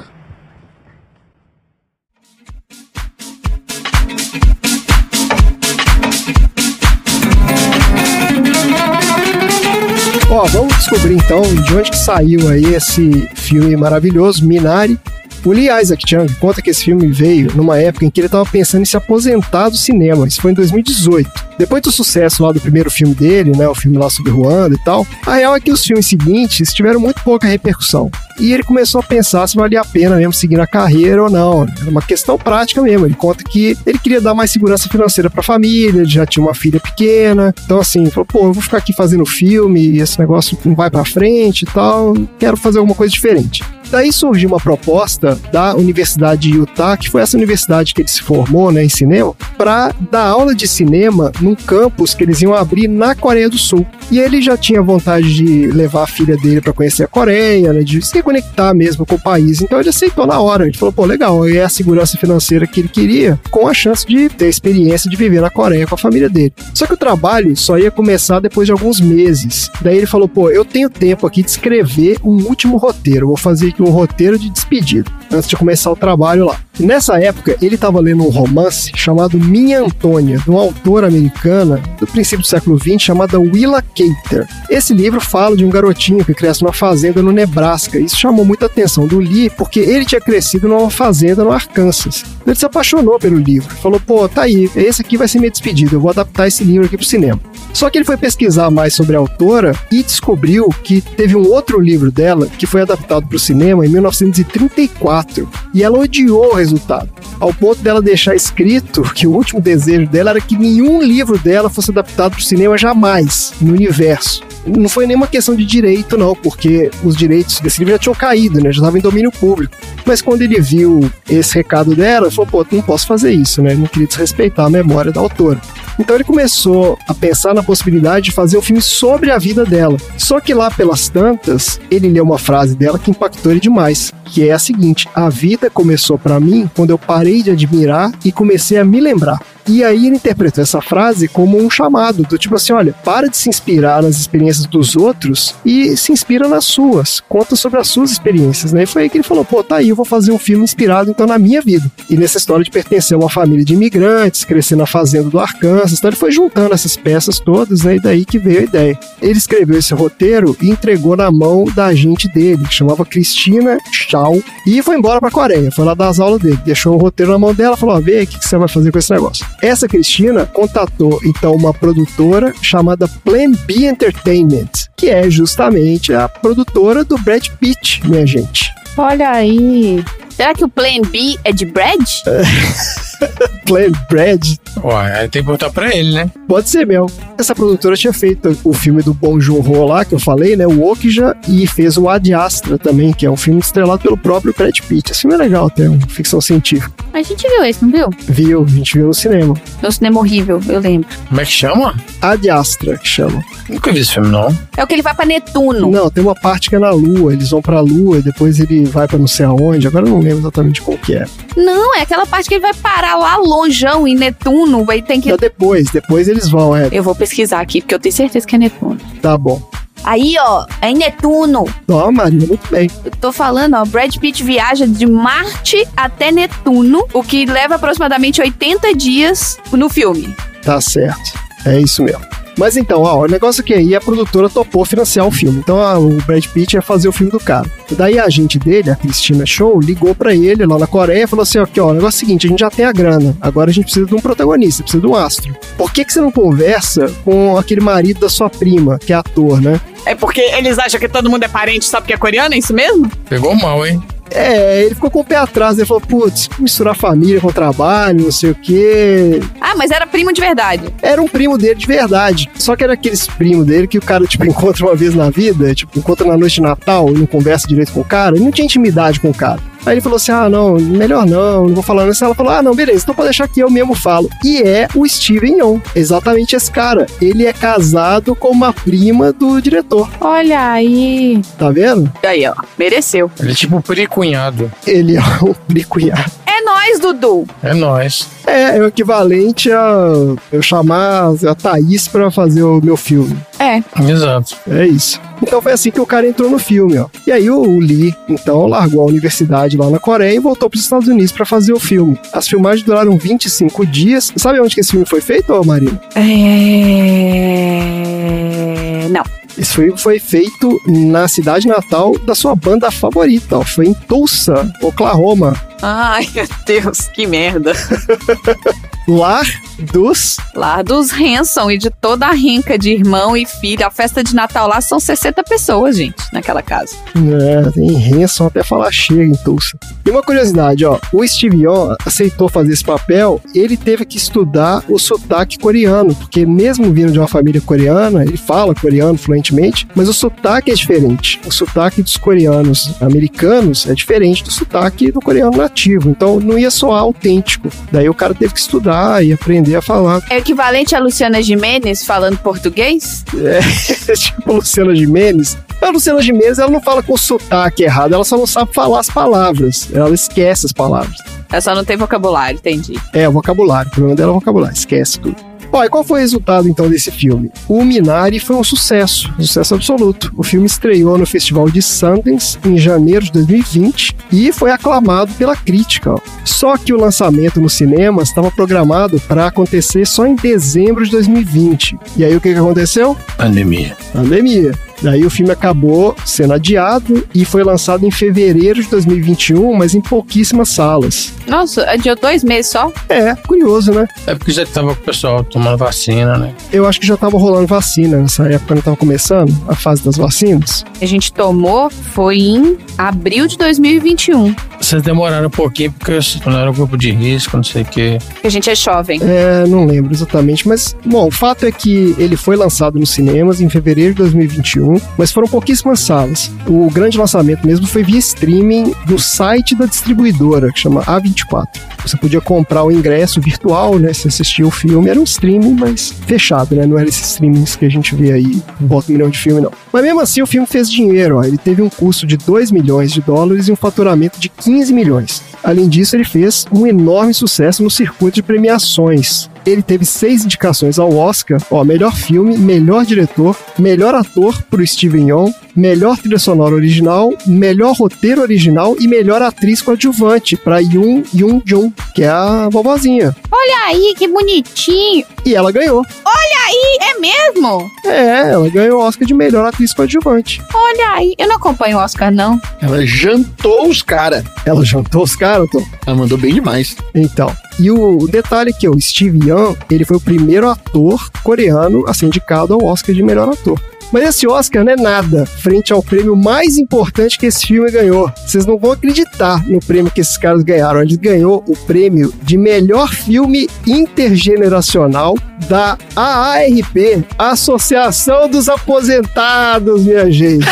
Ó, vamos descobrir então de onde que saiu aí esse filme maravilhoso, Minari. O Lee Isaac Chung conta que esse filme veio numa época em que ele estava pensando em se aposentar do cinema. Isso foi em 2018. Depois do sucesso lá do primeiro filme dele, né, o filme lá sobre Ruanda e tal, a real é que os filmes seguintes tiveram muito pouca repercussão. E ele começou a pensar se valia a pena mesmo seguir na carreira ou não. Era uma questão prática mesmo. Ele conta que ele queria dar mais segurança financeira para a família, ele já tinha uma filha pequena. Então, assim, falou: pô, eu vou ficar aqui fazendo filme e esse negócio não vai para frente e tal. Quero fazer alguma coisa diferente. Daí surgiu uma proposta da Universidade de Utah, que foi essa universidade que ele se formou né, em cinema, para dar aula de cinema num campus que eles iam abrir na Coreia do Sul. E ele já tinha vontade de levar a filha dele para conhecer a Coreia, né, de se conectar mesmo com o país. Então ele aceitou na hora. Ele falou: pô, legal, é a segurança financeira que ele queria, com a chance de ter a experiência de viver na Coreia com a família dele. Só que o trabalho só ia começar depois de alguns meses. Daí ele falou: pô, eu tenho tempo aqui de escrever um último roteiro. Vou fazer aqui um roteiro de despedida antes de começar o trabalho lá. Nessa época, ele estava lendo um romance chamado Minha Antônia, de uma autora americana do princípio do século XX chamada Willa Cather. Esse livro fala de um garotinho que cresce numa fazenda no Nebraska. Isso chamou muita atenção do Lee, porque ele tinha crescido numa fazenda no Arkansas. Ele se apaixonou pelo livro, falou: pô, tá aí, esse aqui vai ser minha despedida, eu vou adaptar esse livro aqui pro cinema. Só que ele foi pesquisar mais sobre a autora e descobriu que teve um outro livro dela que foi adaptado para o cinema em 1934 e ela odiou o resultado, ao ponto dela deixar escrito que o último desejo dela era que nenhum livro dela fosse adaptado para o cinema jamais no universo. Não foi nenhuma questão de direito, não, porque os direitos desse livro já tinham caído, né? Já estava em domínio público. Mas quando ele viu esse recado dela, ele falou: pô, não posso fazer isso, né? Não queria desrespeitar a memória da autora. Então ele começou a pensar na possibilidade de fazer um filme sobre a vida dela. Só que lá pelas tantas, ele leu uma frase dela que impactou ele demais, que é a seguinte: A vida começou para mim quando eu parei de admirar e comecei a me lembrar. E aí ele interpretou essa frase como um chamado, do tipo assim, olha, para de se inspirar nas experiências dos outros e se inspira nas suas, conta sobre as suas experiências, né? E foi aí que ele falou, pô, tá aí, eu vou fazer um filme inspirado então na minha vida. E nessa história de pertencer a uma família de imigrantes, crescer na fazenda do Arkansas, então ele foi juntando essas peças todas, né? E daí que veio a ideia. Ele escreveu esse roteiro e entregou na mão da agente dele, que chamava Cristina Shaw, e foi embora pra Coreia, foi lá dar as aulas dele, deixou o roteiro na mão dela, falou, ó, vê aí o que que você vai fazer com esse negócio. Essa Cristina contatou então uma produtora chamada Plan B Entertainment, que é justamente a produtora do Brad Pitt, minha gente. Olha aí. Será que o Plan B é de Brad? Plan Brad? Ué, aí tem que botar pra ele, né? Pode ser mesmo. Essa produtora tinha feito o filme do Bong Joon-ho lá, que eu falei, né? O Okja, e fez o Ad Astra também, que é um filme estrelado pelo próprio Brad Pitt. Esse filme é legal até, uma ficção científica. A gente viu esse, não viu? Viu, a gente viu no cinema. No cinema horrível, eu lembro. Como é que chama? Ad Astra, que chama. Nunca vi esse filme, não. É o que ele vai pra Netuno. Não, tem uma parte que é na Lua, eles vão pra Lua e depois ele vai pra não sei aonde, agora eu não lembro exatamente qual que é. Não, é aquela parte que ele vai parar lá longeão em Netuno, vai tem que... Então depois, depois eles vão, é. Eu vou pesquisar aqui, porque eu tenho certeza que é Netuno. Tá bom. Aí, ó, é em Netuno. Ó, Marina, muito bem. Eu tô falando, ó, Brad Pitt viaja de Marte até Netuno, o que leva aproximadamente 80 dias no filme. Tá certo. É isso mesmo. Mas então, ó, o negócio é que aí a produtora topou financiar o filme. Então a- o Brad Pitt ia fazer o filme do cara. Daí a agente dele, a Cristina Show, ligou pra ele lá na Coreia e falou assim: aqui, ó, o negócio é o seguinte, a gente já tem a grana, agora a gente precisa de um protagonista, precisa de um astro. Por que, que você não conversa com aquele marido da sua prima, que é ator, né? É porque eles acham que todo mundo é parente só porque é coreano, é isso mesmo? Pegou mal, hein? É, ele ficou com o pé atrás, ele falou, putz, misturar família com trabalho, não sei o quê. Ah, mas era primo de verdade. Era um primo dele de verdade. Só que era aqueles primos dele que o cara, tipo, encontra uma vez na vida, tipo, encontra na noite de Natal e não conversa direito com o cara. Ele não tinha intimidade com o cara. Aí ele falou assim: ah, não, melhor não, não vou falar nisso. Ela falou: ah, não, beleza, então pode deixar que eu mesmo falo. E é o Steven Yeun, exatamente esse cara. Ele é casado com uma prima do diretor. Olha aí. Tá vendo? Aí, ó, mereceu. Ele é tipo pricunhado. Ele é um bricunhado. É nós, Dudu. É nóis. É, é o equivalente a eu chamar a Thaís pra fazer o meu filme. É. Exato. É isso. Então foi assim que o cara entrou no filme, ó. E aí o Lee, então, largou a universidade lá na Coreia e voltou para os Estados Unidos para fazer o filme. As filmagens duraram 25 dias. Sabe onde que esse filme foi feito, ô Marina? É. Não. Esse filme foi feito na cidade natal da sua banda favorita, ó. Foi em Tulsa, Oklahoma. Ai, meu Deus, que merda. Lar dos. Lá dos Hanson e de toda a rinca de irmão e filho. A festa de Natal lá são 60 pessoas, gente, naquela casa. É, tem Hanson até falar chega em Tulsa. E uma curiosidade, ó, o Steve Yeun aceitou fazer esse papel, ele teve que estudar o sotaque coreano, porque mesmo vindo de uma família coreana, ele fala coreano fluentemente, mas o sotaque é diferente. O sotaque dos coreanos americanos é diferente do sotaque do coreano nativo, então não ia soar autêntico. Daí o cara teve que estudar e aprender a falar. É equivalente a Luciana Jimenez falando português? É, tipo Luciana Gimenez. A Luciana Gimenez, ela não fala com sotaque errado, ela só não sabe falar as palavras. Ela esquece as palavras. Ela só não tem vocabulário, entendi. É, o vocabulário. O problema dela é o vocabulário. Esquece tudo. Ó, e qual foi o resultado então desse filme? O Minari foi um sucesso, um sucesso absoluto. O filme estreou no Festival de Sundance em janeiro de 2020 e foi aclamado pela crítica. ó. Só que o lançamento no cinema estava programado para acontecer só em dezembro de 2020. E aí o que, que aconteceu? Pandemia. Pandemia. Daí o filme acabou sendo adiado e foi lançado em fevereiro de 2021, mas em pouquíssimas salas. Nossa, adiou dois meses só? É, curioso, né? É porque já tava com o pessoal tomando vacina, né? Eu acho que já tava rolando vacina nessa época, não tava começando a fase das vacinas. A gente tomou foi em abril de 2021. Vocês demoraram um pouquinho porque não era um grupo de risco, não sei o quê. Que a gente é jovem. É, não lembro exatamente, mas bom, o fato é que ele foi lançado nos cinemas em fevereiro de 2021, mas foram pouquíssimas salas. O grande lançamento mesmo foi via streaming do site da distribuidora, que chama A24. Você podia comprar o ingresso virtual, né? Se assistia o filme, era um streaming, mas fechado, né? Não era esses streamings que a gente vê aí, bota um milhão de filme, não. Mas mesmo assim, o filme fez dinheiro, ó. Ele teve um custo de 2 milhões de dólares e um faturamento de 15 milhões. Além disso, ele fez um enorme sucesso no circuito de premiações. Ele teve seis indicações ao Oscar, ó, melhor filme, melhor diretor, melhor ator pro Steven Yeun, melhor trilha sonora original, melhor roteiro original e melhor atriz coadjuvante para Yoon Yoon Jung, que é a vovozinha. Olha aí, que bonitinho. E ela ganhou. Olha aí, é mesmo? É, ela ganhou o Oscar de melhor atriz coadjuvante. Olha aí. Eu não acompanho o Oscar, não. Ela jantou os caras. Ela jantou os caras, Tom? Ela mandou bem demais. Então, e o, detalhe aqui, ó, o Steve Yeun, ele foi o primeiro ator coreano a ser indicado ao Oscar de melhor ator. Mas esse Oscar não é nada frente ao prêmio mais importante que esse filme ganhou. Vocês não vão acreditar no prêmio que esses caras ganharam. Ele ganhou o prêmio de melhor filme intergeneracional da AARP, Associação dos Aposentados, minha gente.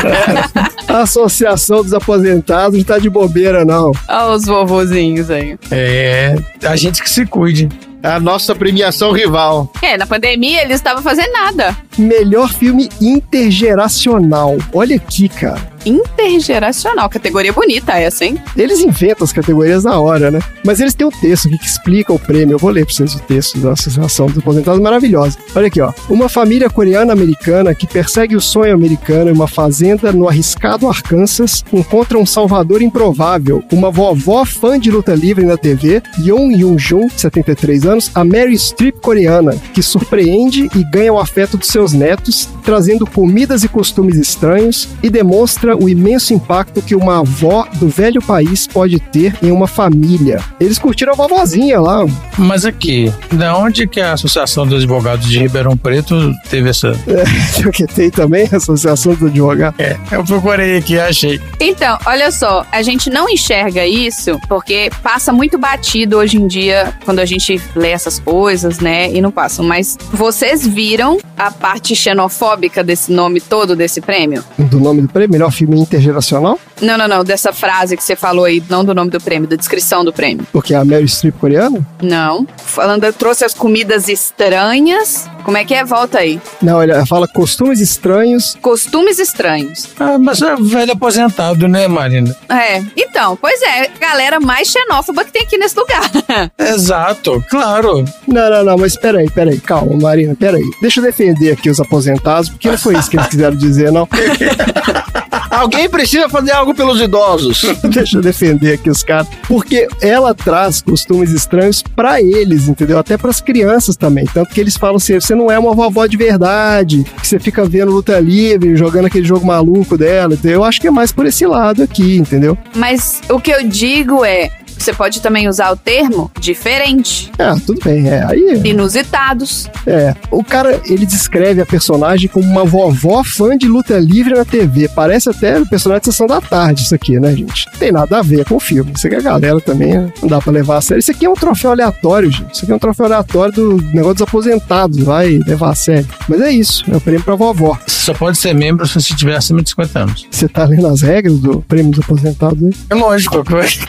Associação dos Aposentados não tá de bobeira, não. Olha os vovozinhos aí. É, a gente que se cuide. A nossa premiação rival. É, na pandemia eles estavam fazendo nada. Melhor filme intergeracional. Olha aqui, cara. Intergeracional. Categoria bonita essa, hein? Eles inventam as categorias na hora, né? Mas eles têm um texto que explica o prêmio. Eu vou ler pra vocês o texto da Associação dos Aposentados, maravilhosa. Olha aqui, ó. Uma família coreana-americana que persegue o sonho americano em uma fazenda no arriscado Arkansas encontra um salvador improvável, uma vovó fã de luta livre na TV, Yoon Yoon-jun, 73 anos, a Mary Streep coreana, que surpreende e ganha o afeto dos seus netos, trazendo comidas e costumes estranhos e demonstra o imenso impacto que uma avó do velho país pode ter em uma família. Eles curtiram a vovozinha lá. Mas aqui, da onde que a Associação dos Advogados de Ribeirão Preto teve essa. É, que tem também a Associação dos Advogados. É, eu procurei aqui, achei. Então, olha só, a gente não enxerga isso porque passa muito batido hoje em dia quando a gente lê essas coisas, né? E não passam. Mas vocês viram a parte xenofóbica desse nome todo desse prêmio? Do nome do prêmio, melhor filme intergeracional? Não, não, não. Dessa frase que você falou aí, não do nome do prêmio, da descrição do prêmio. Porque é a Mary Streep coreana? Não. Falando, eu trouxe as comidas estranhas. Como é que é? Volta aí. Não, olha, fala costumes estranhos. Costumes estranhos. Ah, mas é velho aposentado, né, Marina? É. Então, pois é, galera mais xenófoba que tem aqui nesse lugar. Exato, claro. Não, não, não, mas peraí, peraí, calma, Marina, peraí. Deixa eu defender aqui os aposentados, porque não foi isso que eles quiseram dizer, não. Alguém precisa fazer algo pelos idosos. Deixa eu defender aqui os caras. Porque ela traz costumes estranhos pra eles, entendeu? Até pras crianças também. Tanto que eles falam assim: você não é uma vovó de verdade, que você fica vendo luta livre, jogando aquele jogo maluco dela. Entendeu? Eu acho que é mais por esse lado aqui, entendeu? Mas o que eu digo é. Você pode também usar o termo diferente. Ah, tudo bem, é. Aí. Inusitados. É. O cara, ele descreve a personagem como uma vovó fã de luta livre na TV. Parece até o personagem de Sessão da Tarde, isso aqui, né, gente? Não tem nada a ver com o filme. Isso aqui a galera também né? não dá pra levar a sério. Isso aqui é um troféu aleatório, gente. Isso aqui é um troféu aleatório do negócio dos aposentados. Vai levar a sério. Mas é isso. É o prêmio pra vovó. Só pode ser membro se você tiver acima de 50 anos. Você tá lendo as regras do prêmio dos aposentados aí? É lógico,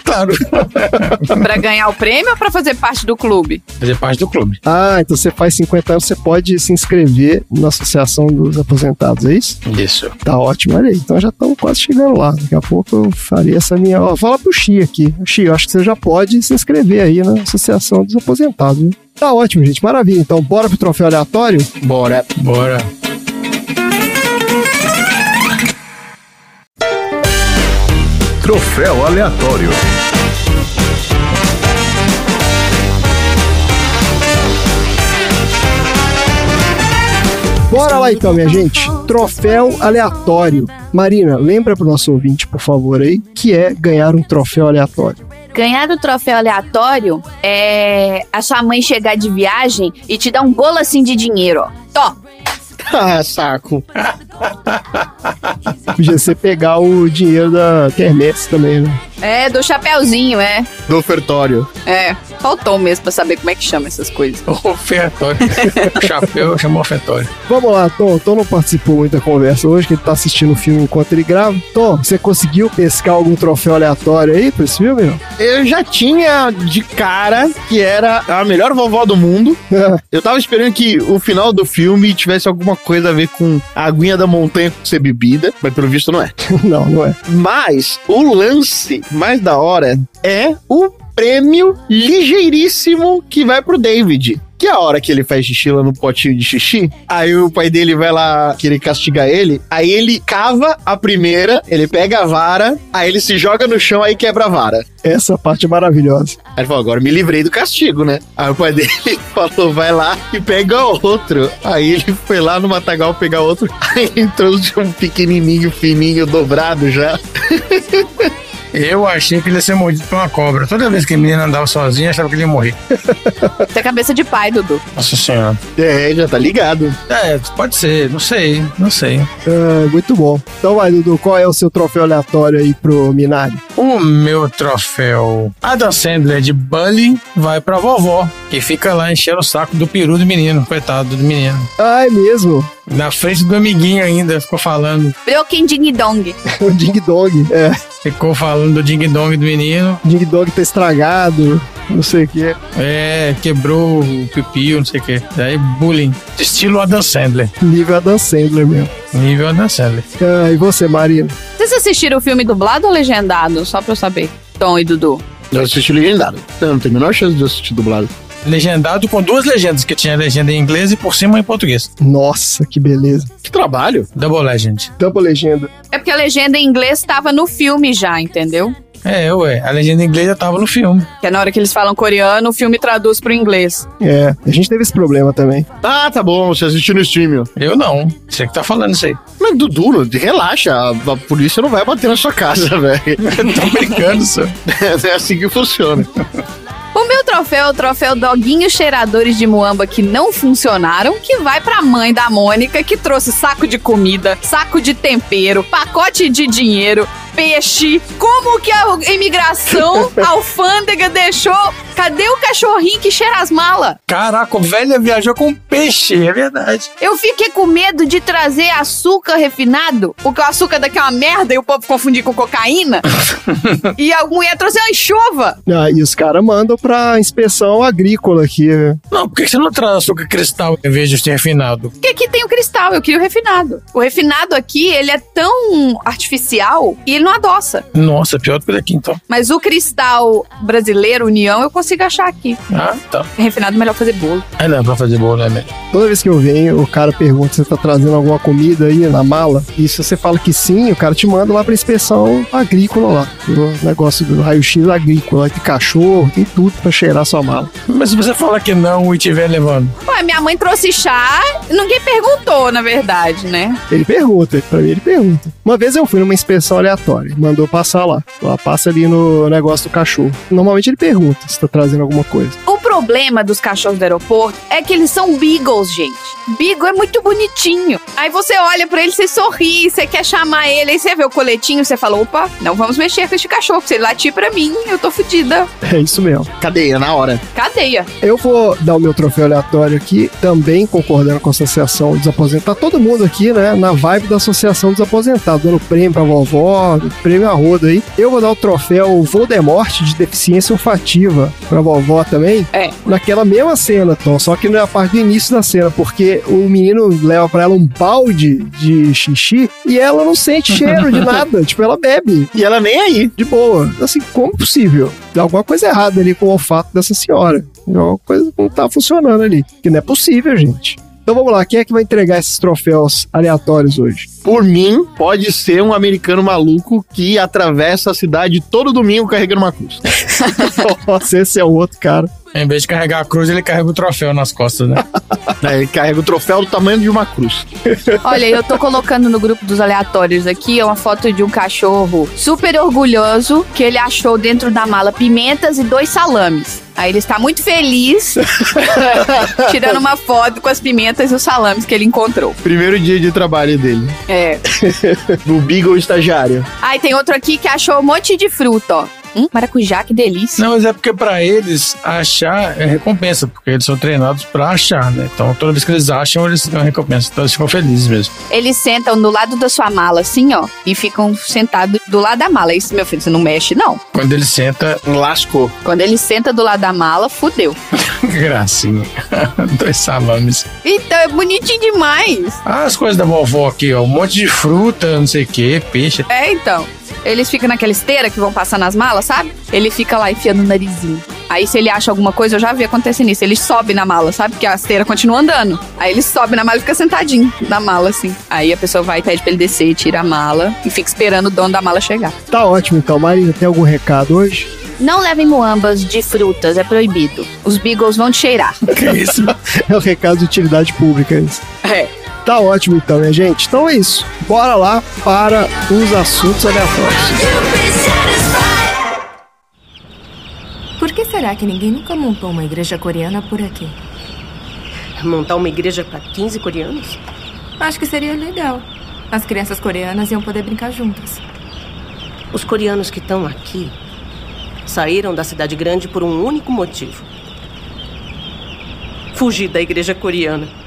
claro. pra ganhar o prêmio ou pra fazer parte do clube? Fazer parte do clube. Ah, então você faz 50 anos, você pode se inscrever na Associação dos Aposentados, é isso? Isso. Tá ótimo, olha aí. Então já estamos quase chegando lá. Daqui a pouco eu farei essa minha. Ó, fala pro Xi aqui. Xi, eu acho que você já pode se inscrever aí na Associação dos Aposentados, viu? Tá ótimo, gente. Maravilha. Então, bora pro troféu aleatório? Bora. Bora. Troféu aleatório. Bora lá então, minha gente. Troféu aleatório. Marina, lembra pro nosso ouvinte, por favor, aí, que é ganhar um troféu aleatório. Ganhar o troféu aleatório é a sua mãe chegar de viagem e te dar um bolo assim de dinheiro, ó. Tó, Ah, saco. Podia ser pegar o dinheiro da Kermesse também, né? É, do chapéuzinho, é. Do ofertório. É, faltou mesmo pra saber como é que chama essas coisas. Ofertório. Chapéu chamou ofertório. Vamos lá, Tom. Tom não participou muito da conversa hoje, que ele tá assistindo o filme enquanto ele grava. Tom, você conseguiu pescar algum troféu aleatório aí pra esse filme? Não? Eu já tinha de cara que era a melhor vovó do mundo. Eu tava esperando que o final do filme tivesse alguma coisa a ver com a aguinha da montanha ser bebida, mas pelo visto não é. não, não é. Mas o lance mais da hora é o prêmio ligeiríssimo que vai pro David. Que é a hora que ele faz xixi lá no potinho de xixi, aí o pai dele vai lá querer castigar ele, aí ele cava a primeira, ele pega a vara, aí ele se joga no chão, aí quebra a vara. Essa parte é maravilhosa. Aí ele falou, agora me livrei do castigo, né? Aí o pai dele falou, vai lá e pega outro. Aí ele foi lá no matagal pegar outro, aí entrou um pequenininho, fininho, dobrado já. Eu achei que ele ia ser mordido por uma cobra. Toda vez que a menina andava sozinha, achava que ele ia morrer. Tem cabeça de pai, Dudu. Nossa senhora. É, já tá ligado. É, pode ser, não sei, não sei. É, muito bom. Então vai, Dudu, qual é o seu troféu aleatório aí pro Minari? O meu troféu Adam Sandler de Bully vai pra vovó, que fica lá enchendo o saco do peru do menino, coitado do menino. Ah, é mesmo? Na frente do amiguinho ainda, ficou falando. Broken Ding Dong. o Ding Dong, é. Ficou falando do ding dong do menino. Ding Dong tá estragado, não sei o que. É, quebrou o pipi, não sei o que. Daí bullying. Estilo Adam Sandler. Nível Adam Sandler mesmo. Nível Adam Sandler. Ah, e você, Marina? Vocês assistiram o filme dublado ou legendado? Só pra eu saber. Tom e Dudu. Eu assisti legendado. Eu não tenho a menor chance de assistir dublado. Legendado com duas legendas, que tinha legenda em inglês e por cima em português. Nossa, que beleza. Que trabalho. Double Legend. Double legenda. É porque a legenda em inglês tava no filme já, entendeu? É, ué, a legenda em inglês já tava no filme. Que é na hora que eles falam coreano, o filme traduz pro inglês. É, a gente teve esse problema também. Ah, tá bom, você assistiu no streaming. Eu não. Você que tá falando isso aí. Mas, Dudu, relaxa, a, a polícia não vai bater na sua casa, velho. Tô brincando, só. É assim que funciona. O meu troféu é o troféu Doguinhos Cheiradores de Muamba que não funcionaram, que vai pra mãe da Mônica, que trouxe saco de comida, saco de tempero, pacote de dinheiro, peixe. Como que a imigração, a alfândega deixou? Cadê o cachorrinho que cheira as malas? Caraca, o velho viajou com peixe, é verdade. Eu fiquei com medo de trazer açúcar refinado. Porque o açúcar daqui é uma merda e o povo confundir com cocaína. e a mulher trouxe uma enxova. Ah, e os caras mandam pra inspeção agrícola aqui. Não, por que você não traz açúcar cristal em vez de ser refinado? Porque aqui tem o cristal, eu queria o refinado. O refinado aqui, ele é tão artificial e ele não adoça. Nossa, pior do que daqui então. Mas o cristal brasileiro, União, eu consigo achar aqui. Ah, tá. Refinado é melhor fazer bolo. É, não, pra fazer bolo é melhor. Toda vez que eu venho, o cara pergunta se você tá trazendo alguma comida aí na mala. E se você fala que sim, o cara te manda lá pra inspeção agrícola lá. O negócio do raio-x agrícola. Tem cachorro, tem tudo pra cheirar sua mala. Mas se você falar que não e estiver levando. Ué, minha mãe trouxe chá, ninguém perguntou, na verdade, né? Ele pergunta, pra mim ele pergunta. Uma vez eu fui numa inspeção aleatória, mandou passar lá. Lá passa ali no negócio do cachorro. Normalmente ele pergunta se tá trazendo alguma coisa. O problema dos cachorros do aeroporto é que eles são beagles, gente. Beagle é muito bonitinho. Aí você olha pra ele, você sorri, você quer chamar ele, aí você vê o coletinho, você fala, opa, não vamos mexer com este cachorro, se ele latir pra mim, eu tô fodida. É isso mesmo. Cadeia, na hora. Cadeia. Eu vou dar o meu troféu aleatório aqui, também concordando com a Associação dos Aposentados. Todo mundo aqui, né, na vibe da Associação dos Aposentados, dando prêmio pra vovó, prêmio a roda aí. Eu vou dar o troféu Voldemort de deficiência olfativa pra vovó também. É. Naquela mesma cena, Tom, só que não é a parte do início da cena, porque o menino leva pra ela um balde de xixi e ela não sente cheiro de nada. tipo, ela bebe. E ela nem aí. De boa. Assim, como possível? Tem alguma coisa errada ali com o olfato dessa senhora. Alguma coisa que não tá funcionando ali. Que não é possível, gente. Então vamos lá, quem é que vai entregar esses troféus aleatórios hoje? Por mim, pode ser um americano maluco que atravessa a cidade todo domingo carregando uma cruz. Nossa, esse é o outro cara. Em vez de carregar a cruz, ele carrega o troféu nas costas, né? É, ele carrega o troféu do tamanho de uma cruz. Olha, eu tô colocando no grupo dos aleatórios aqui uma foto de um cachorro super orgulhoso que ele achou dentro da mala pimentas e dois salames. Aí ele está muito feliz, tirando uma foto com as pimentas e os salames que ele encontrou. Primeiro dia de trabalho dele. É. o Beagle estagiário. Aí tem outro aqui que achou um monte de fruta, ó. Hum, maracujá, que delícia. Não, mas é porque pra eles achar é recompensa, porque eles são treinados pra achar, né? Então toda vez que eles acham, eles ganham recompensa. Então eles ficam felizes mesmo. Eles sentam do lado da sua mala, assim, ó, e ficam sentados do lado da mala. Isso, meu filho, você não mexe, não. Quando ele senta, Lascou. Quando ele senta do lado da mala, fudeu. que gracinha. Dois salames. Então, é bonitinho demais. Ah, as coisas da vovó aqui, ó. Um monte de fruta, não sei o que, peixe. É, então. Eles ficam naquela esteira que vão passar nas malas, sabe? Ele fica lá enfiando o narizinho. Aí, se ele acha alguma coisa, eu já vi acontecer nisso. Ele sobe na mala, sabe? Porque a esteira continua andando. Aí ele sobe na mala e fica sentadinho na mala, assim. Aí a pessoa vai e pede pra ele descer, tira a mala e fica esperando o dono da mala chegar. Tá ótimo então, Marina, tem algum recado hoje? Não levem muambas de frutas, é proibido. Os beagles vão te cheirar. Que isso? é o recado de utilidade pública isso. É. Tá ótimo então, minha gente. Então é isso. Bora lá para os assuntos aleatórios. Por que será que ninguém nunca montou uma igreja coreana por aqui? Montar uma igreja para 15 coreanos? Acho que seria legal. As crianças coreanas iam poder brincar juntas. Os coreanos que estão aqui saíram da cidade grande por um único motivo: fugir da igreja coreana.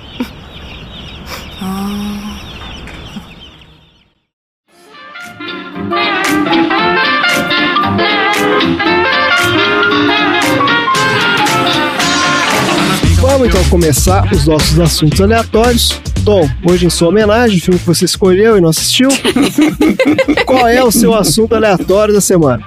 Vamos então começar os nossos assuntos aleatórios. Tom, hoje em sua homenagem, o filme que você escolheu e não assistiu. Qual é o seu assunto aleatório da semana?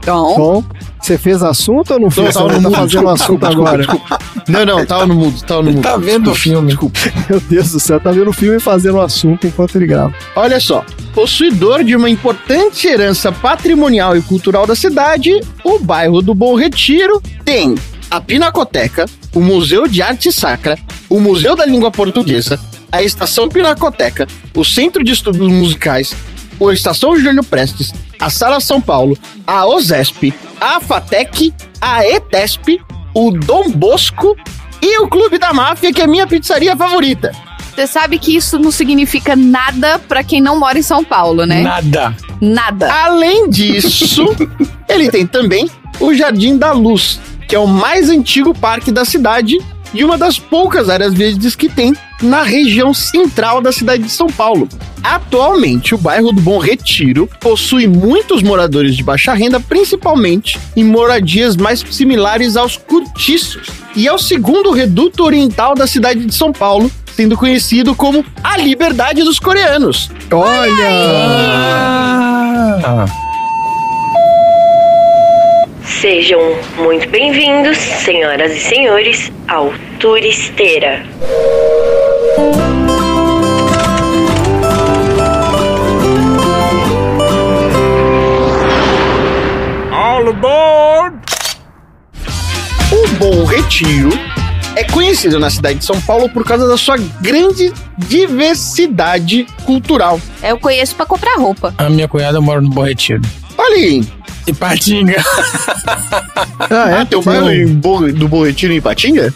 Tom. Tom, você fez assunto ou não fez? tava no tá mudo, fazendo desculpa, assunto desculpa, agora. desculpa. Não, não, tava no mudo, tava no mudo. Tá vendo o filme? Desculpa. Meu Deus do céu, tá vendo o filme e fazendo o assunto enquanto ele grava. Olha só, possuidor de uma importante herança patrimonial e cultural da cidade, o bairro do Bom Retiro tem a Pinacoteca, o Museu de Arte Sacra, o Museu da Língua Portuguesa, a Estação Pinacoteca, o Centro de Estudos Musicais, a Estação Júlio Prestes, a Sala São Paulo, a OSESP, a FATEC, a ETESP, o Dom Bosco e o Clube da Máfia, que é a minha pizzaria favorita. Você sabe que isso não significa nada pra quem não mora em São Paulo, né? Nada. Nada. Além disso, ele tem também o Jardim da Luz, que é o mais antigo parque da cidade e uma das poucas áreas verdes que tem na região central da cidade de São Paulo. Atualmente, o bairro do Bom Retiro possui muitos moradores de baixa renda, principalmente em moradias mais similares aos cortiços, e é o segundo reduto oriental da cidade de São Paulo, sendo conhecido como a Liberdade dos Coreanos. Olha! Ah. Sejam muito bem-vindos, senhoras e senhores, ao Turisteira. All aboard! O Bom Retiro é conhecido na cidade de São Paulo por causa da sua grande diversidade cultural. Eu conheço pra comprar roupa. A minha cunhada mora no Bom Retiro. Olha aí, Ipatinga. Ah, é? Ah, tem um bairro em Bo- do Bom Retiro em Ipatinga?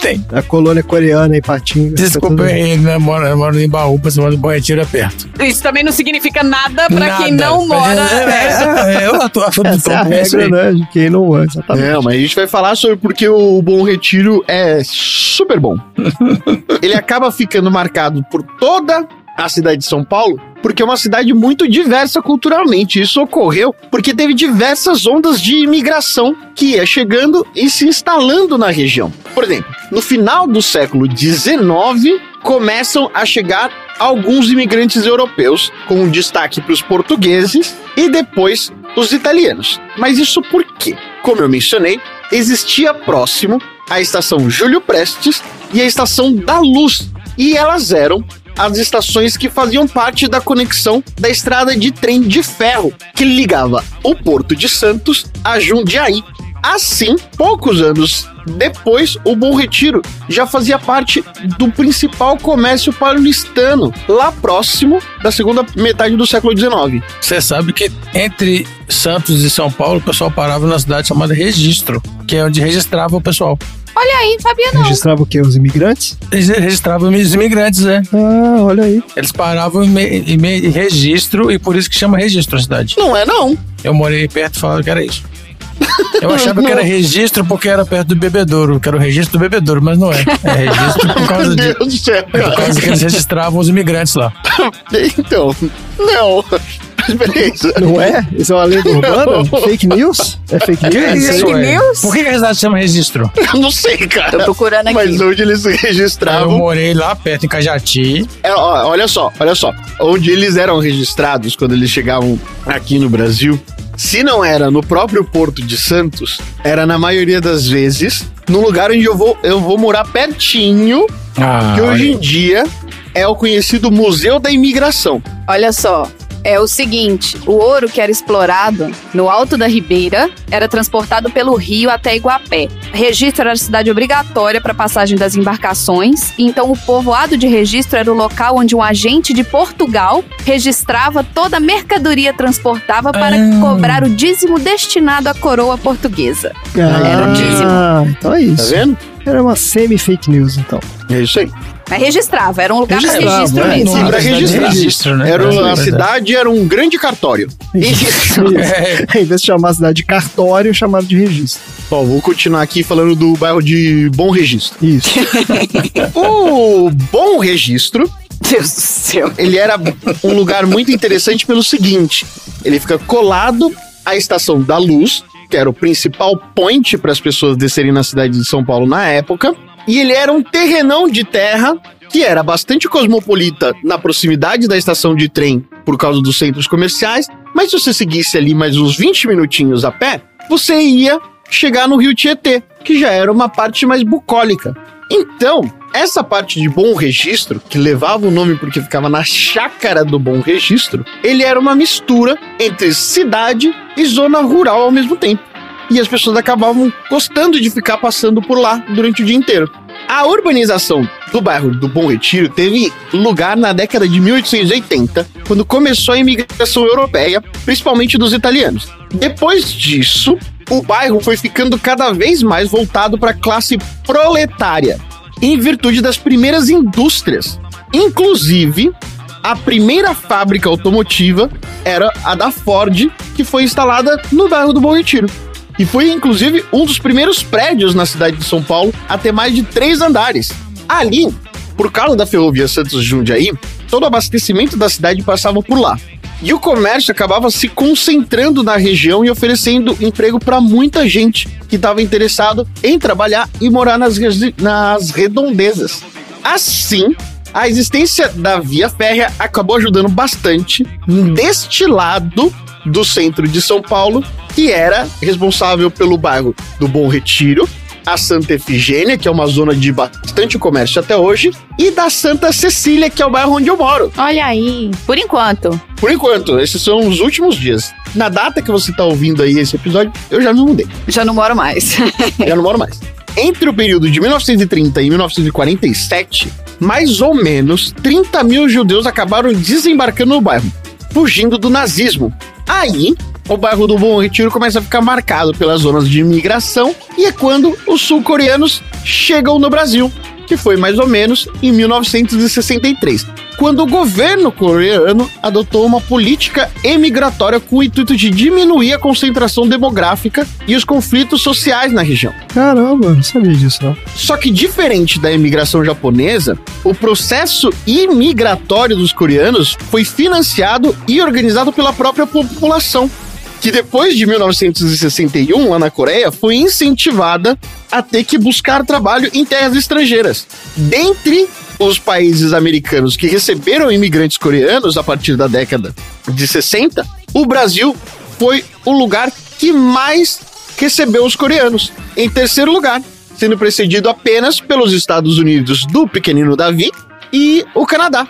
Tem. A colônia coreana em Patinga. Desculpa, ele né, mora, mora em Baúpa, mas o Bom Retiro é perto. Isso também não significa nada pra Nada. quem não mora. É, é, eu atuo a favor do Essa é a é isso regra, aí. né? De quem não anda, exatamente. Não, mas a gente vai falar sobre porque o Bom Retiro é super bom. Ele acaba ficando marcado por toda a cidade de São Paulo, porque é uma cidade muito diversa culturalmente. Isso ocorreu porque teve diversas ondas de imigração que ia chegando e se instalando na região. Por exemplo, no final do século XIX, começam a chegar alguns imigrantes europeus, com um destaque para os portugueses e depois os italianos. Mas isso por quê? Como eu mencionei, existia próximo a estação Júlio Prestes e a estação da Luz, e elas eram as estações que faziam parte da conexão da estrada de trem de ferro que ligava o Porto de Santos a Jundiaí. Assim, poucos anos depois, o Bom Retiro já fazia parte do principal comércio paulistano, lá próximo da segunda metade do século XIX. Você sabe que entre Santos e São Paulo, o pessoal parava na cidade chamada Registro, que é onde registrava o pessoal. Olha aí, sabia não. Registrava o quê? Os imigrantes? Eles registravam os imigrantes, é. Ah, olha aí. Eles paravam em, registro e por isso que chama registro a cidade. Não é não. Eu morei perto e falaram que era isso. Eu achava que era registro porque era perto do bebedouro, que era o registro do bebedouro, mas não é. É registro por causa Meu de. Deus do céu, É por causa que eles registravam os imigrantes lá. Então, não. Beleza. Não é? Isso é uma lenda urbana? Fake news? É fake Que news? isso, Fake é? news? Por que, que a cidade chama registro? Eu não sei, cara. Tô procurando aqui. Mas onde eles Eu registravam. morei lá perto, em Cajati. É, ó, olha só, olha só. Onde eles eram registrados quando eles chegavam aqui no Brasil, se não era no próprio Porto de Santos, era na maioria das vezes num lugar onde eu vou, eu vou morar pertinho, Ah, que hoje em dia é o conhecido Museu da Imigração. Olha só. É o seguinte, o ouro que era explorado no alto da Ribeira era transportado pelo rio até Iguapé. Registro era a cidade obrigatória para passagem das embarcações, então o povoado de registro era o local onde um agente de Portugal registrava toda a mercadoria transportada para Ah. cobrar o dízimo destinado à coroa portuguesa. Era o dízimo. Ah, então é Tá isso. vendo? Era uma semi-fake news, então. É isso aí. Mas registrava, era um lugar para Registrava, registro é. mesmo. Sim, Não, pra a cidade registrar. de registro, né? Era, É a cidade era um grande cartório. Isso. É. em vez de chamar a cidade de cartório, chamado de registro. Bom, vou continuar aqui falando do bairro de Bom Registro. Isso. O Bom Registro Deus do céu. ele era um lugar muito interessante pelo seguinte: ele fica colado à estação da Luz, que era o principal point para as pessoas descerem na cidade de São Paulo na época, e ele era um terrenão de terra que era bastante cosmopolita na proximidade da estação de trem por causa dos centros comerciais, mas se você seguisse ali mais uns 20 minutinhos a pé, você ia chegar no Rio Tietê, que já era uma parte mais bucólica. Então, essa parte de Bom Registro, que levava o nome porque ficava na chácara do Bom Registro, ele era uma mistura entre cidade e zona rural ao mesmo tempo. E as pessoas acabavam gostando de ficar passando por lá durante o dia inteiro. A urbanização do bairro do Bom Retiro teve lugar na década de 1880, quando começou a imigração europeia, principalmente dos italianos. Depois disso, o bairro foi ficando cada vez mais voltado para a classe proletária, em virtude das primeiras indústrias. Inclusive, a primeira fábrica automotiva era a da Ford, que foi instalada no bairro do Bom Retiro. E foi, inclusive, um dos primeiros prédios na cidade de São Paulo a ter mais de três andares. Ali, por causa da ferrovia Santos Jundiaí, todo o abastecimento da cidade passava por lá. E o comércio acabava se concentrando na região e oferecendo emprego para muita gente que estava interessado em trabalhar e morar nas, nas redondezas. Assim, a existência da via férrea acabou ajudando bastante deste lado do centro de São Paulo, que era responsável pelo bairro do Bom Retiro, a Santa Efigênia, que é uma zona de bastante comércio até hoje, e da Santa Cecília, que é o bairro onde eu moro. Olha aí. Por enquanto. Por enquanto, esses são os últimos dias. Na data que você está ouvindo aí esse episódio, eu já me mudei. Já não moro mais. já não moro mais. Entre o período de 1930 e 1947, mais ou menos 30 mil judeus acabaram desembarcando no bairro, fugindo do nazismo. Aí, o bairro do Bom Retiro começa a ficar marcado pelas zonas de imigração e é quando os sul-coreanos chegam no Brasil, que foi mais ou menos em 1963, quando o governo coreano adotou uma política emigratória com o intuito de diminuir a concentração demográfica e os conflitos sociais na região. Caramba, não sabia disso, não. Só que diferente da imigração japonesa, o processo imigratório dos coreanos foi financiado e organizado pela própria população, que depois de 1961, lá na Coreia, foi incentivada a ter que buscar trabalho em terras estrangeiras. Dentre os países americanos que receberam imigrantes coreanos a partir da década de 60, o Brasil foi o lugar que mais recebeu os coreanos. Em terceiro lugar, sendo precedido apenas pelos Estados Unidos do pequenino Davi e o Canadá.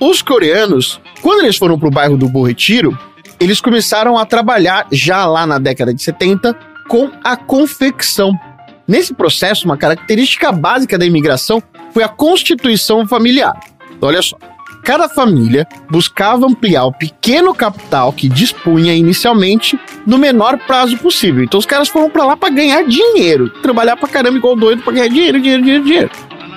Os coreanos, quando eles foram para o bairro do Bom Retiro, eles começaram a trabalhar já lá na década de 70 com a confecção. Nesse processo, uma característica básica da imigração foi a constituição familiar. Olha só. Cada família buscava ampliar o pequeno capital que dispunha inicialmente no menor prazo possível. Então os caras foram para lá para ganhar dinheiro, trabalhar para caramba igual doido para ganhar dinheiro, dinheiro, dinheiro, dinheiro.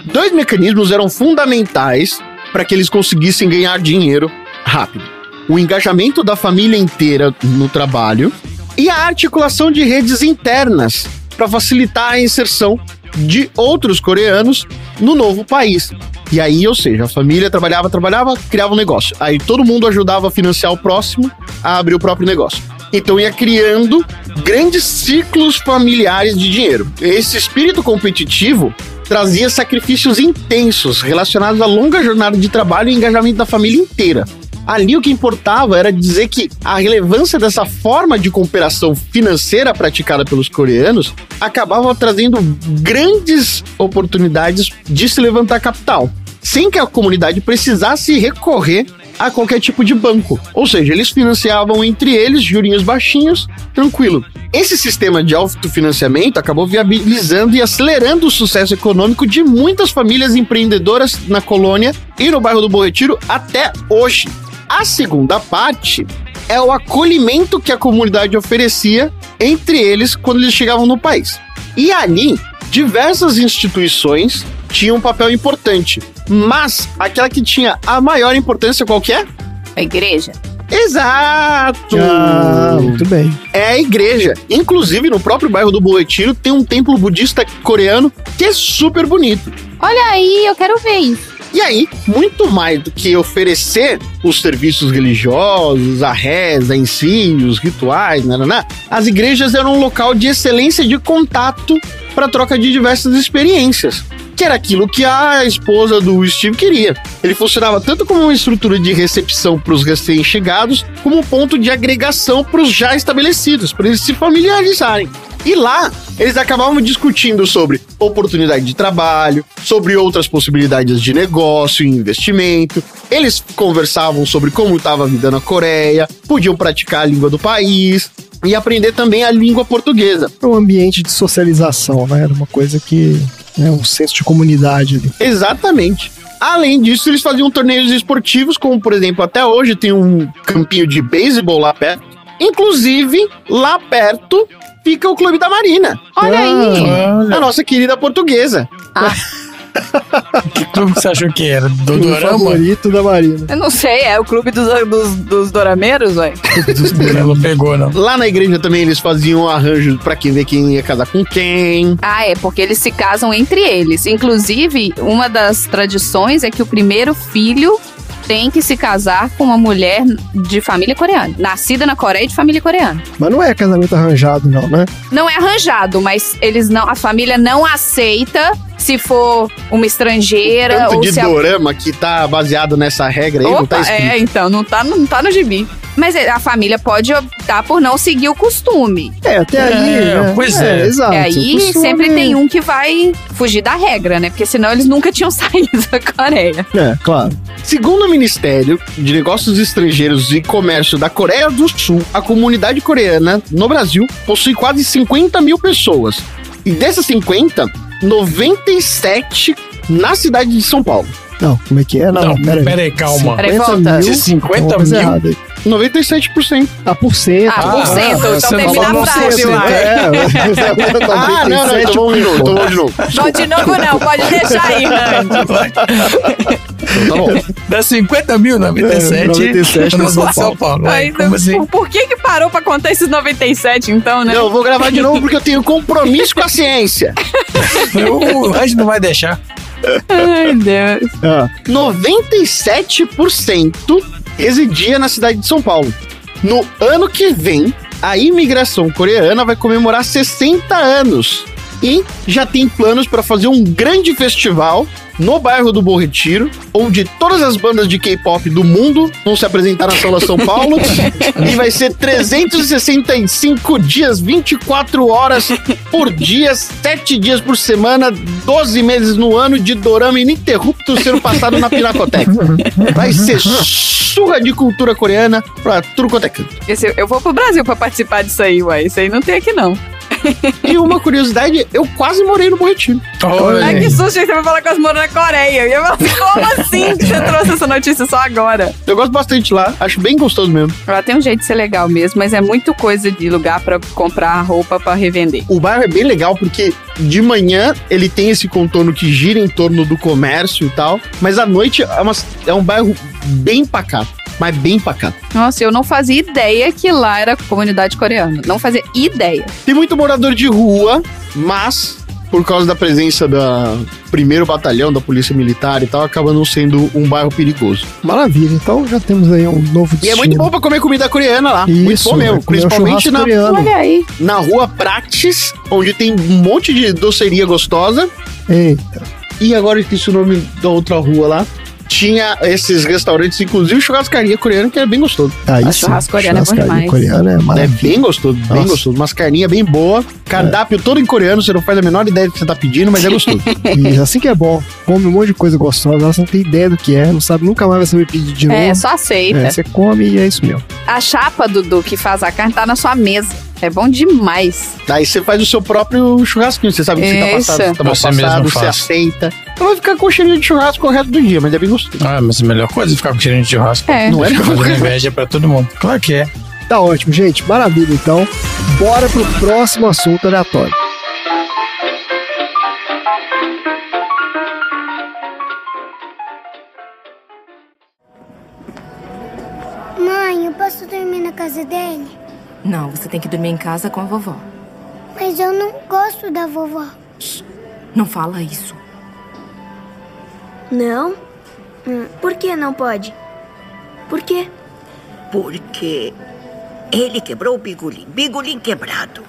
Dois mecanismos eram fundamentais para que eles conseguissem ganhar dinheiro rápido: o engajamento da família inteira no trabalho e a articulação de redes internas para facilitar a inserção de outros coreanos no novo país. E aí, ou seja, a família trabalhava, trabalhava, criava um negócio. Aí todo mundo ajudava a financiar o próximo a abrir o próprio negócio. Então ia criando grandes ciclos familiares de dinheiro. Esse espírito competitivo trazia sacrifícios intensos relacionados à longa jornada de trabalho e engajamento da família inteira. Ali o que importava era dizer que a relevância dessa forma de cooperação financeira praticada pelos coreanos acabava trazendo grandes oportunidades de se levantar capital, sem que a comunidade precisasse recorrer a qualquer tipo de banco. Ou seja, eles financiavam entre eles jurinhos baixinhos, tranquilo. Esse sistema de autofinanciamento acabou viabilizando e acelerando o sucesso econômico de muitas famílias empreendedoras na colônia e no bairro do Bom Retiro até hoje. A segunda parte é o acolhimento que a comunidade oferecia entre eles quando eles chegavam no país. E ali, diversas instituições tinham um papel importante, mas aquela que tinha a maior importância qual que é? A igreja. Exato! Ah, muito bem. É a igreja. Inclusive, no próprio bairro do Bom Retiro tem um templo budista coreano que é super bonito. Olha aí, eu quero ver isso. E aí, muito mais do que oferecer os serviços religiosos, a reza em si, os rituais, nananá, as igrejas eram um local de excelência de contato para troca de diversas experiências. Que era aquilo que a esposa do Steve queria. Ele funcionava tanto como uma estrutura de recepção para os recém-chegados, como um ponto de agregação para os já estabelecidos, para eles se familiarizarem. E lá, eles acabavam discutindo sobre oportunidade de trabalho, sobre outras possibilidades de negócio e investimento. Eles conversavam sobre como estava a vida na Coreia, podiam praticar a língua do país e aprender também a língua portuguesa. É um ambiente de socialização, né? Era uma coisa que é um senso de comunidade ali. Exatamente. Além disso, eles faziam torneios esportivos, como por exemplo, até hoje tem um campinho de beisebol lá perto. Inclusive, lá perto fica o Clube da Marina. Olha aí. A nossa querida portuguesa. Que clube que você achou que era? Do O Dorama? favorito da Marina. Eu não sei, é o clube dos, dos, dos dorameiros, ué? Ela pegou, não. Lá na igreja também eles faziam arranjos pra quem ver quem ia casar com quem. Ah, é, porque eles se casam entre eles. Inclusive, uma das tradições é que o primeiro filho tem que se casar com uma mulher de família coreana. Nascida na Coreia e de família coreana. Mas não é casamento arranjado, não, né? Não é arranjado, mas eles não, a família não aceita se for uma estrangeira Tanto ou de se a dorama que tá baseado nessa regra aí, não tá Opa, escrito. é, então, não tá, no- não tá no gibi. Mas é, a família pode optar por não seguir o costume. É, até aí. É, né? pois é. Exato. e aí O costume- sempre tem um que vai fugir da regra, né? Porque senão eles nunca tinham saído da Coreia. É, claro. Segundo o Ministério de Negócios Estrangeiros e Comércio da Coreia do Sul, a comunidade coreana no Brasil possui quase 50 mil pessoas. E dessas 50, 97 na cidade de São Paulo. Não, como é que é? Não, Não, pera aí. pera aí, calma. Peraí, 50 volta. mil, De 50 tem uma coisa mil? Errada aí. 97%. Ah, por cento. Ah, por cento. Então você termina a frase, cento, vai. É, Ah, não, não, então vamos de novo, então vamos de novo. Não, de novo não, pode deixar aí, Randy. Tá bom. Dá 50 mil, 97. É, 97 no São São Paulo. Aí, assim? por, que que parou pra contar esses 97, então, né? Não, eu vou gravar de novo porque eu tenho compromisso com a ciência. O Randy não vai deixar. Ai, Deus. Ah, 97% residia na cidade de São Paulo. No ano que vem, a imigração coreana vai comemorar 60 anos e já tem planos para fazer um grande festival no bairro do Bom Retiro, onde todas as bandas de K-pop do mundo vão se apresentar na Sala São Paulo e vai ser 365 dias, 24 horas por dia, 7 dias por semana, 12 meses no ano de dorama ininterrupto sendo passado na Pinacoteca. Vai ser surra de cultura coreana pra tudo quanto é canto. Esse- eu vou pro Brasil pra participar disso aí, ué. Isso aí não tem aqui, não. E uma curiosidade, eu quase morei no Bom Retiro. Olha Ai, aí. que susto, você vai falar que eu moro na Coreia. E eu falei, como assim que você trouxe essa notícia só agora? Eu gosto bastante lá, acho bem gostoso mesmo. Ela tem um jeito de ser legal mesmo, mas é muito coisa de lugar pra comprar roupa pra revender. O bairro é bem legal porque de manhã ele tem esse contorno que gira em torno do comércio e tal, mas à noite é, uma- é um bairro bem pacato, mas bem pacato. Nossa, eu não fazia ideia que lá era comunidade coreana. Não fazia ideia. Tem muito morador de rua, mas por causa da presença da primeiro batalhão da polícia militar e tal, acaba não sendo um bairro perigoso. maravilha. Então já temos aí um novo E destino. é muito bom pra comer comida coreana lá. muito Isso, bom mesmo, um principalmente na, coreano. Olha aí. na rua Prates, onde tem um monte de doceria gostosa. Eita. E agora eu esqueci o nome da outra rua lá. Tinha esses restaurantes, inclusive churrascaria coreana, que era bem gostoso. Aí A sim, churrasco coreano é bom churrascaria demais. coreana é É bem gostoso, bem Nossa. gostoso. Umas carninhas bem boa. Cardápio todo em coreano, você não faz a menor ideia do que você tá pedindo, mas é gostoso. E assim que é bom. Come um monte de coisa gostosa, você não tem ideia do que é, não sabe, nunca mais vai saber pedir de novo. É, só aceita. É, você come e é isso mesmo. A chapa, Dudu, que faz a carne, tá na sua mesa. É bom demais. Aí você faz o seu próprio churrasquinho. Você sabe que você tá Isso. passado, você tá Você mesmo passado, você faz. aceita. Então vai ficar com cheirinho de churrasco o resto do dia, mas é bem gostoso. Ah, mas a melhor coisa é ficar com cheirinho de churrasco. É. Não é? Fazendo inveja pra todo mundo. Claro que é. Tá ótimo, gente. Maravilha, então. Bora pro próximo assunto aleatório. Mãe, eu posso dormir na casa dele? Não, você tem que dormir em casa com a vovó. Mas eu não gosto da vovó. Não fala isso. Não? Hum, Por que não pode? Por quê? Porque ele quebrou o bigolim. Bigolim quebrado.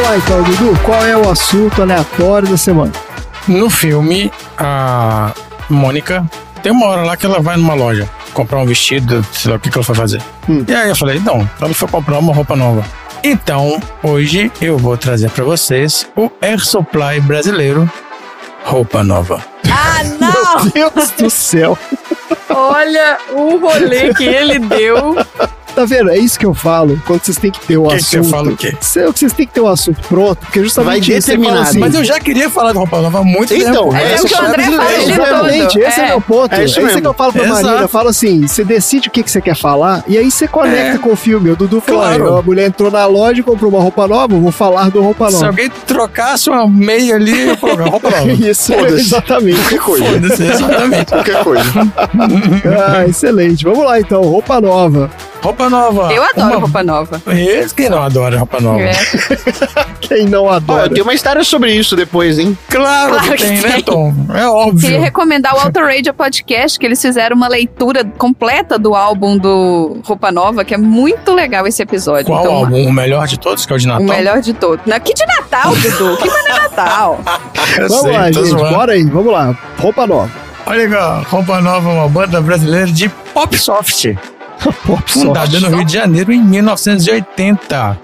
Vamos lá então, Dudu. Qual é o assunto aleatório da semana? No filme, a Mônica tem uma hora lá que ela vai numa loja comprar um vestido, sei lá o que, que ela foi fazer. E aí eu falei, não, ela foi comprar uma roupa nova. Então, hoje eu vou trazer pra vocês o Air Supply brasileiro Roupa Nova. Ah, não! Meu Deus do céu. Olha o rolê que ele deu. Tá vendo? É isso que eu falo quando vocês têm que ter o Que que você assunto. fala o quê? Cê- Vocês têm que ter o assunto pronto, porque justamente Vai isso, fala determinado. assim, Mas eu já queria falar de roupa nova há muito Então, tempo. É esse o que o André fala Exatamente, todo. esse é, É. meu ponto. É É isso isso, mesmo. que eu falo pra Exato. Marina. Eu falo assim: você decide o que, que você quer falar e aí você conecta É. com o filme. O Dudu falou: Claro. "Ah, a mulher entrou na loja e comprou uma roupa nova, eu vou falar do roupa Se nova. alguém trocasse uma meia ali, eu falava, roupa nova. Isso, exatamente. Qualquer coisa. Exatamente. Qualquer coisa. ah, excelente. Vamos lá então, roupa nova. Roupa nova. Eu adoro Uma- roupa nova. Esse que não adora roupa nova. É. Quem não adora? eu tenho uma história sobre isso depois, hein? Claro, Claro que que tem, né, tem. Tom? É óbvio. Queria recomendar o Autoradio Podcast, que eles fizeram uma leitura completa do álbum do Roupa Nova, que é muito legal esse episódio. Qual Então, álbum? O melhor de todos, que é o de Natal? O melhor de todos. Na- Que de Natal, Dudu? Que mas não é Natal? Eu Vamos sei, lá, gente. zoando. Bora aí, vamos lá. Roupa nova. Olha aqui, ó, Roupa Nova é uma banda brasileira de pop soft, Pop fundada no Rio de Janeiro em 1980.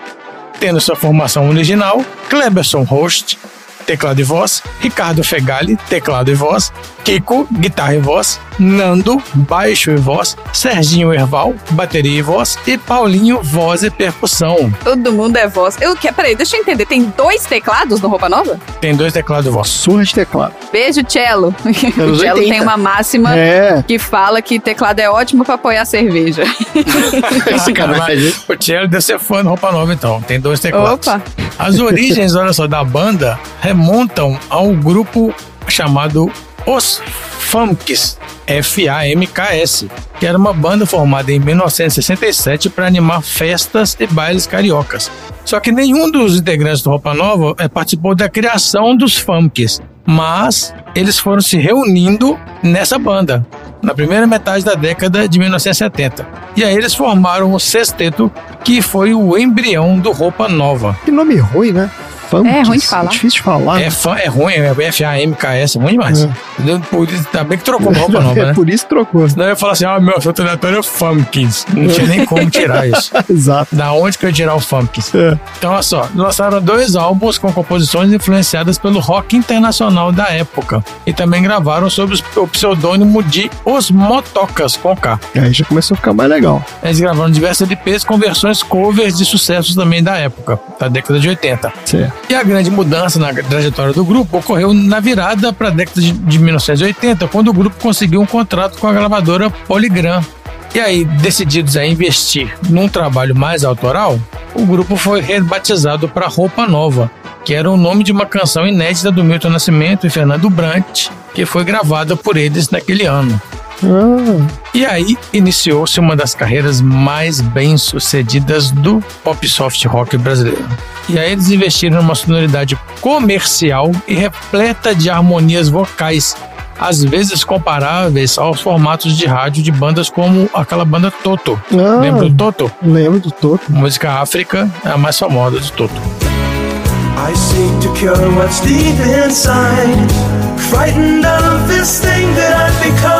Tendo sua formação original, Kleberson Host, teclado e voz, Ricardo Fegali, teclado e voz, Kiko, guitarra e voz, Nando, baixo e voz, Serginho Erval, bateria e voz e Paulinho, voz e percussão. Todo mundo é voz. Eu que, peraí, deixa eu entender. Tem dois teclados no Roupa Nova? Tem dois teclados e voz. Surra de teclado. Beijo, Cello. O Cello 80. tem uma máxima É. que fala que teclado é ótimo pra apoiar cerveja. Sacanagem. O Cello deve ser fã do Roupa Nova, então. Tem dois teclados. Opa. As origens, olha só, da banda remontam ao grupo chamado Os Famks, F-A-M-K-S, que era uma banda formada em 1967 para animar festas e bailes cariocas. Só que nenhum dos integrantes do Roupa Nova eh, participou da criação dos Famks, mas eles foram se reunindo nessa banda na primeira metade da década de 1970. E aí eles formaram o sexteto, que foi o embrião do Roupa Nova. Que nome ruim, né? Funks. É, ruim de falar. Difícil de falar. É, fã, é ruim, é F-A-M-K-S, é ruim demais. É. Entendeu? Por isso, Ainda bem que trocou roupa nova, é né? por isso que trocou. Senão eu ia falar assim, ah, meu, seu aleatório é Funkins. Não tinha nem como tirar isso. Exato. Da onde que eu ia tirar o Funkins? É. Então, olha só, lançaram dois álbuns com composições influenciadas pelo rock internacional da época. E também gravaram sob o pseudônimo de Os Motocas, com K. Aí já começou a ficar mais legal. Eles gravaram diversas LPs com versões covers de sucessos também da época, da década de 80. Certo. E a grande mudança na trajetória do grupo ocorreu na virada para a década de, de 1980, quando o grupo conseguiu um contrato com a gravadora Polygram. E aí, decididos a investir num trabalho mais autoral, o grupo foi rebatizado para Roupa Nova, que era o nome de uma canção inédita do Milton Nascimento e Fernando Brant, que foi gravada por eles naquele ano. E aí iniciou-se uma das carreiras mais bem-sucedidas do pop soft rock brasileiro. E aí eles investiram numa sonoridade comercial e repleta de harmonias vocais, às vezes comparáveis aos formatos de rádio de bandas como aquela banda Toto. Ah. Lembra do Toto? lembro do Toto. Música África é a mais famosa de Toto. I seek to cure what's deep inside, frightened of this thing that I've become.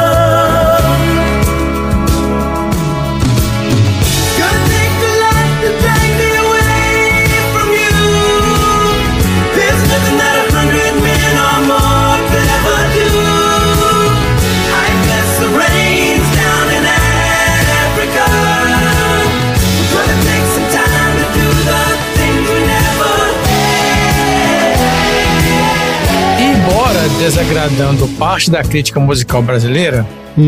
Desagradando parte da crítica musical brasileira,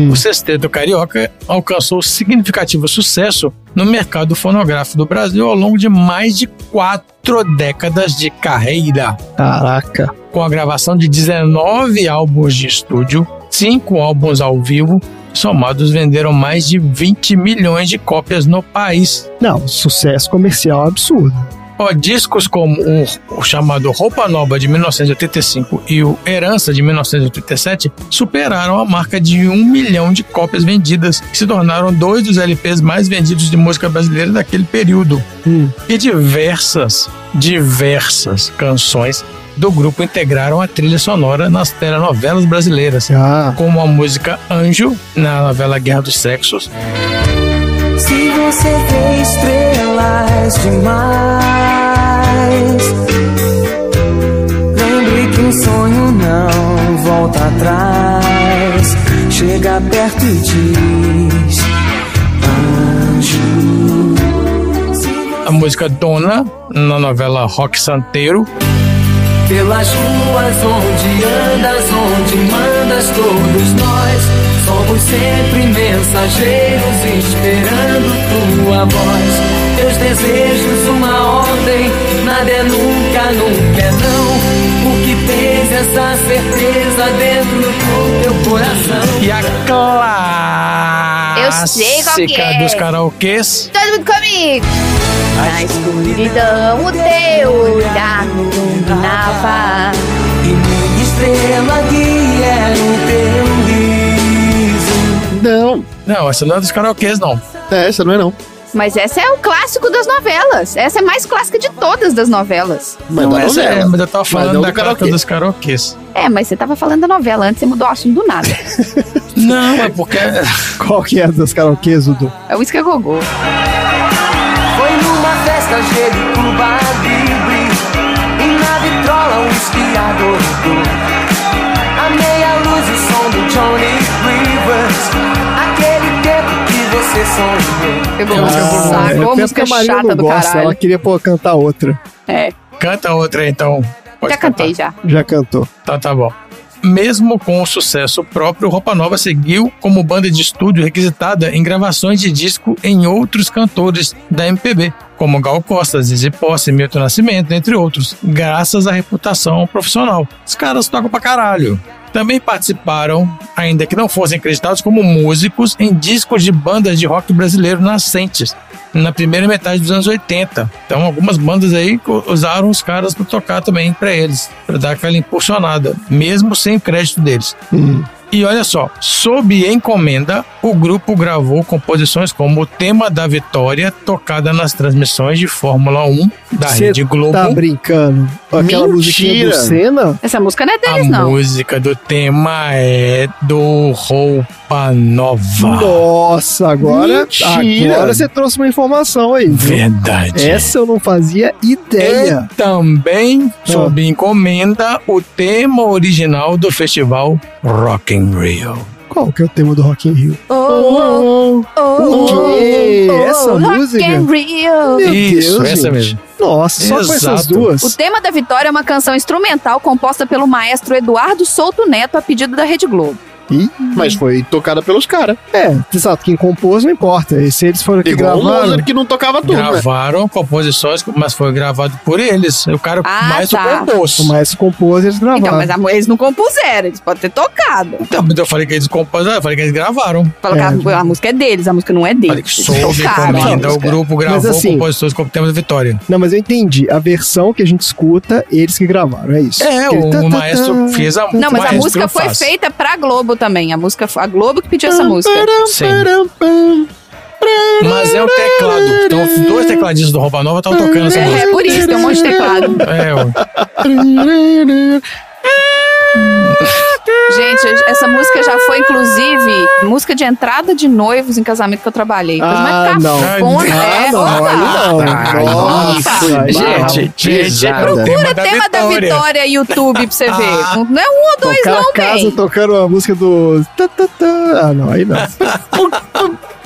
o Sexteto Carioca alcançou significativo sucesso no mercado fonográfico do Brasil ao longo de mais de quatro décadas de carreira. Caraca. Com a gravação de 19 álbuns de estúdio, 5 álbuns ao vivo, somados venderam mais de 20 milhões de cópias no país. Não, sucesso comercial absurdo. Ó, discos como o, o chamado Roupa Nova de 1985 e o Herança de 1987 superaram a marca de um milhão de cópias vendidas e se tornaram dois dos LPs mais vendidos de música brasileira daquele período. E diversas, diversas canções do grupo integraram a trilha sonora nas telenovelas brasileiras, como a música Anjo na novela Guerra dos Sexos, Se você vê estrelas demais, lembre que um sonho não volta atrás. Chega perto e diz: Anjo. a música Dona na novela Rock Santeiro, Pelas ruas onde andas, onde mandas, todos nós somos sempre mensageiros esperando tua voz. Teus desejos, uma ordem, nada é nunca, nunca é não. Porque tens essa certeza dentro do teu coração. E a clássica Eu sei qual que é. dos karaokês. Todo mundo comigo. Na escuridão o teu olhar iluminava. E minha estrela guia no teu riso. Não. Não, essa não é dos karaokês, não. É, essa não é não. Mas essa é o clássico das novelas. Essa é a mais clássica de todas das novelas. Mas não, essa é, mas eu tava Mas falando não da karaokê. dos karaokês. É, mas você tava falando da novela antes, você mudou o assunto do nada. Não, é porque. Qual que é das karaokês, Dudu? É o Isca Gogô. Foi numa festa cheia de Cuba Libre E na vitrola um esquiador A meia luz e o som do sonho. Pegou Ah, saco, é uma música a Marina chata do gosta, caralho. Ela queria pô, cantar outra. É, Canta outra então. Pode já cantei já. Já cantou. Tá, tá bom. Mesmo com o sucesso próprio, Roupa Nova seguiu como banda de estúdio requisitada em gravações de disco em outros cantores da MPB, como Gal Costa, Zizi Posse, Milton Nascimento, entre outros, graças à reputação profissional. Os caras tocam pra caralho. Também participaram, ainda que não fossem acreditados como músicos, em discos de bandas de rock brasileiro nascentes, na primeira metade dos anos 80. Então, algumas bandas aí usaram os caras para tocar também para eles, para dar aquela impulsionada, mesmo sem crédito deles. E olha só, sob encomenda, o grupo gravou composições como o tema da vitória, tocada nas transmissões de Fórmula 1 da Cê Rede Globo. Tá brincando? Aquela musiquinha do Senna? Essa música não é deles, A não. música do tema é do Roupa Nova. Nossa, agora, Mentira. agora você trouxe uma informação aí. viu? Verdade. Essa eu não fazia ideia. E também, sob encomenda, o tema original do festival Rock in Rio. Qual que é o tema do Rock in Rio? Oh, oh, O quê? Essa Rock música? and Rio. Meu Isso, Deus, essa gente. mesmo. Nossa, só com essas Exato. duas. O tema da Vitória é uma canção instrumental composta pelo maestro Eduardo Souto Neto a pedido da Rede Globo. Ih, Mas foi tocada pelos caras. É, exato, quem compôs não importa. E se eles foram que Igual o gravaram. Mozart que não tocava tudo, né? Gravaram composições, mas foi gravado por eles. O cara Ah, mais tá. o compôs. O maestro compôs, eles gravaram. Então, mas a- eles não compuseram, eles podem ter tocado. Então, mas eu falei que eles compuseram, eu falei que eles gravaram. Fala que a, a música é deles, a música não é deles. Falei que Eles sob tocaram. encomenda, o grupo gravou assim- composições como tema da vitória. Não, mas eu entendi. A versão que a gente escuta, eles que gravaram, é isso. É, Aquele o, tá, tá, maestro tá. fez a Não, mas a música foi feita pra Globo também. A música a Globo que pediu essa música. Sim. Mas é o teclado. Então, os dois tecladistas do Roupa Nova estavam tocando essa É, música. é por isso, tem um monte de teclado. É, ué. Gente, essa música já foi, inclusive, música de entrada de noivos em casamento que eu trabalhei. Ah, não. cafona. Ah, é, não, não. Nossa, não. Gente, gente, Procura tema da vitória YouTube pra você ver. Não é um ou dois, não, casa tocando a música do. Ah, não, aí não.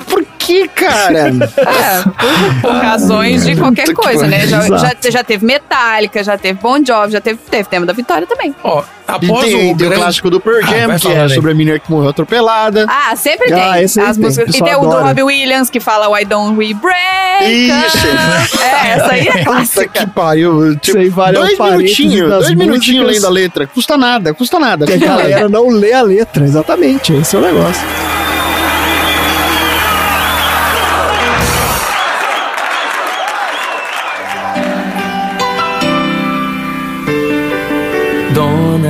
Por que, cara? É, por, por razões de qualquer Puta que coisa, né? Já, já, já teve Metallica, já teve Bon Jovi, já teve, teve tema da vitória também. Ó, E após tem, o tem o grande... clássico do Pearl Ah, Jam, vai que é sobre a menina que morreu atropelada. Ah, sempre Ah, tem. esse aí As tem, músicas. o E tem o do adora. Robbie Williams que fala Why Don't We Break? Isso. É, essa aí é Puta clássica. que pariu. Tipo, vale dois minutinhos, dois minutinhos lendo a letra. Custa nada, custa nada. Que a galera não lê a letra, exatamente. Esse é o negócio.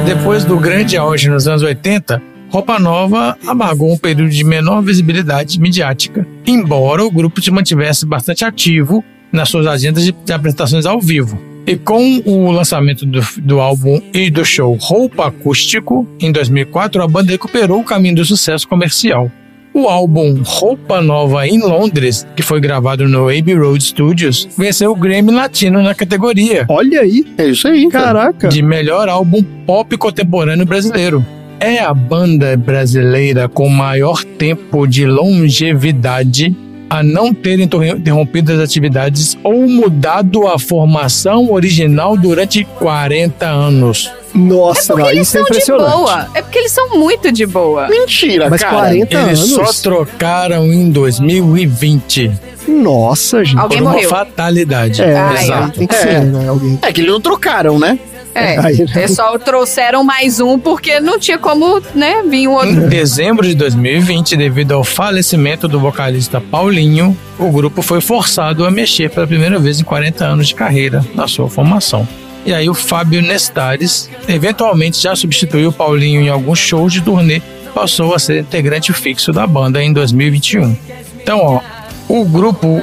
Depois do grande auge nos anos 80, Roupa Nova amargou um período de menor visibilidade midiática, embora o grupo se mantivesse bastante ativo nas suas agendas de, apresentações ao vivo. E com o lançamento do, do álbum e do show Roupa Acústico, em 2004, a banda recuperou o caminho do sucesso comercial. O álbum Roupa Nova em Londres, que foi gravado no Abbey Road Studios, venceu o Grammy Latino na categoria. Olha aí. É isso aí, cara. Caraca. De melhor álbum pop contemporâneo brasileiro. É a banda brasileira com maior tempo de longevidade a não ter interrom- interrompido as atividades ou mudado a formação original durante 40 anos. Nossa, não, Eles isso é são de impressionante. boa. É porque eles são muito de boa. Mentira, Mas cara. 40 Eles anos? só trocaram em 2020 Nossa, gente. Alguém por uma morreu. fatalidade. É, Ai, Exato. tem que É. ser, né? Alguém. É que eles não trocaram, né? É, Aí, né? só trouxeram mais um porque não tinha como, né, vir um outro. Em dezembro de 2020, devido ao falecimento do vocalista Paulinho, o grupo foi forçado a mexer pela primeira vez em 40 anos de carreira na sua formação. E aí o Fábio Nestares, eventualmente já substituiu o Paulinho em alguns shows de turnê, passou a ser integrante fixo da banda em 2021. Então, ó, o grupo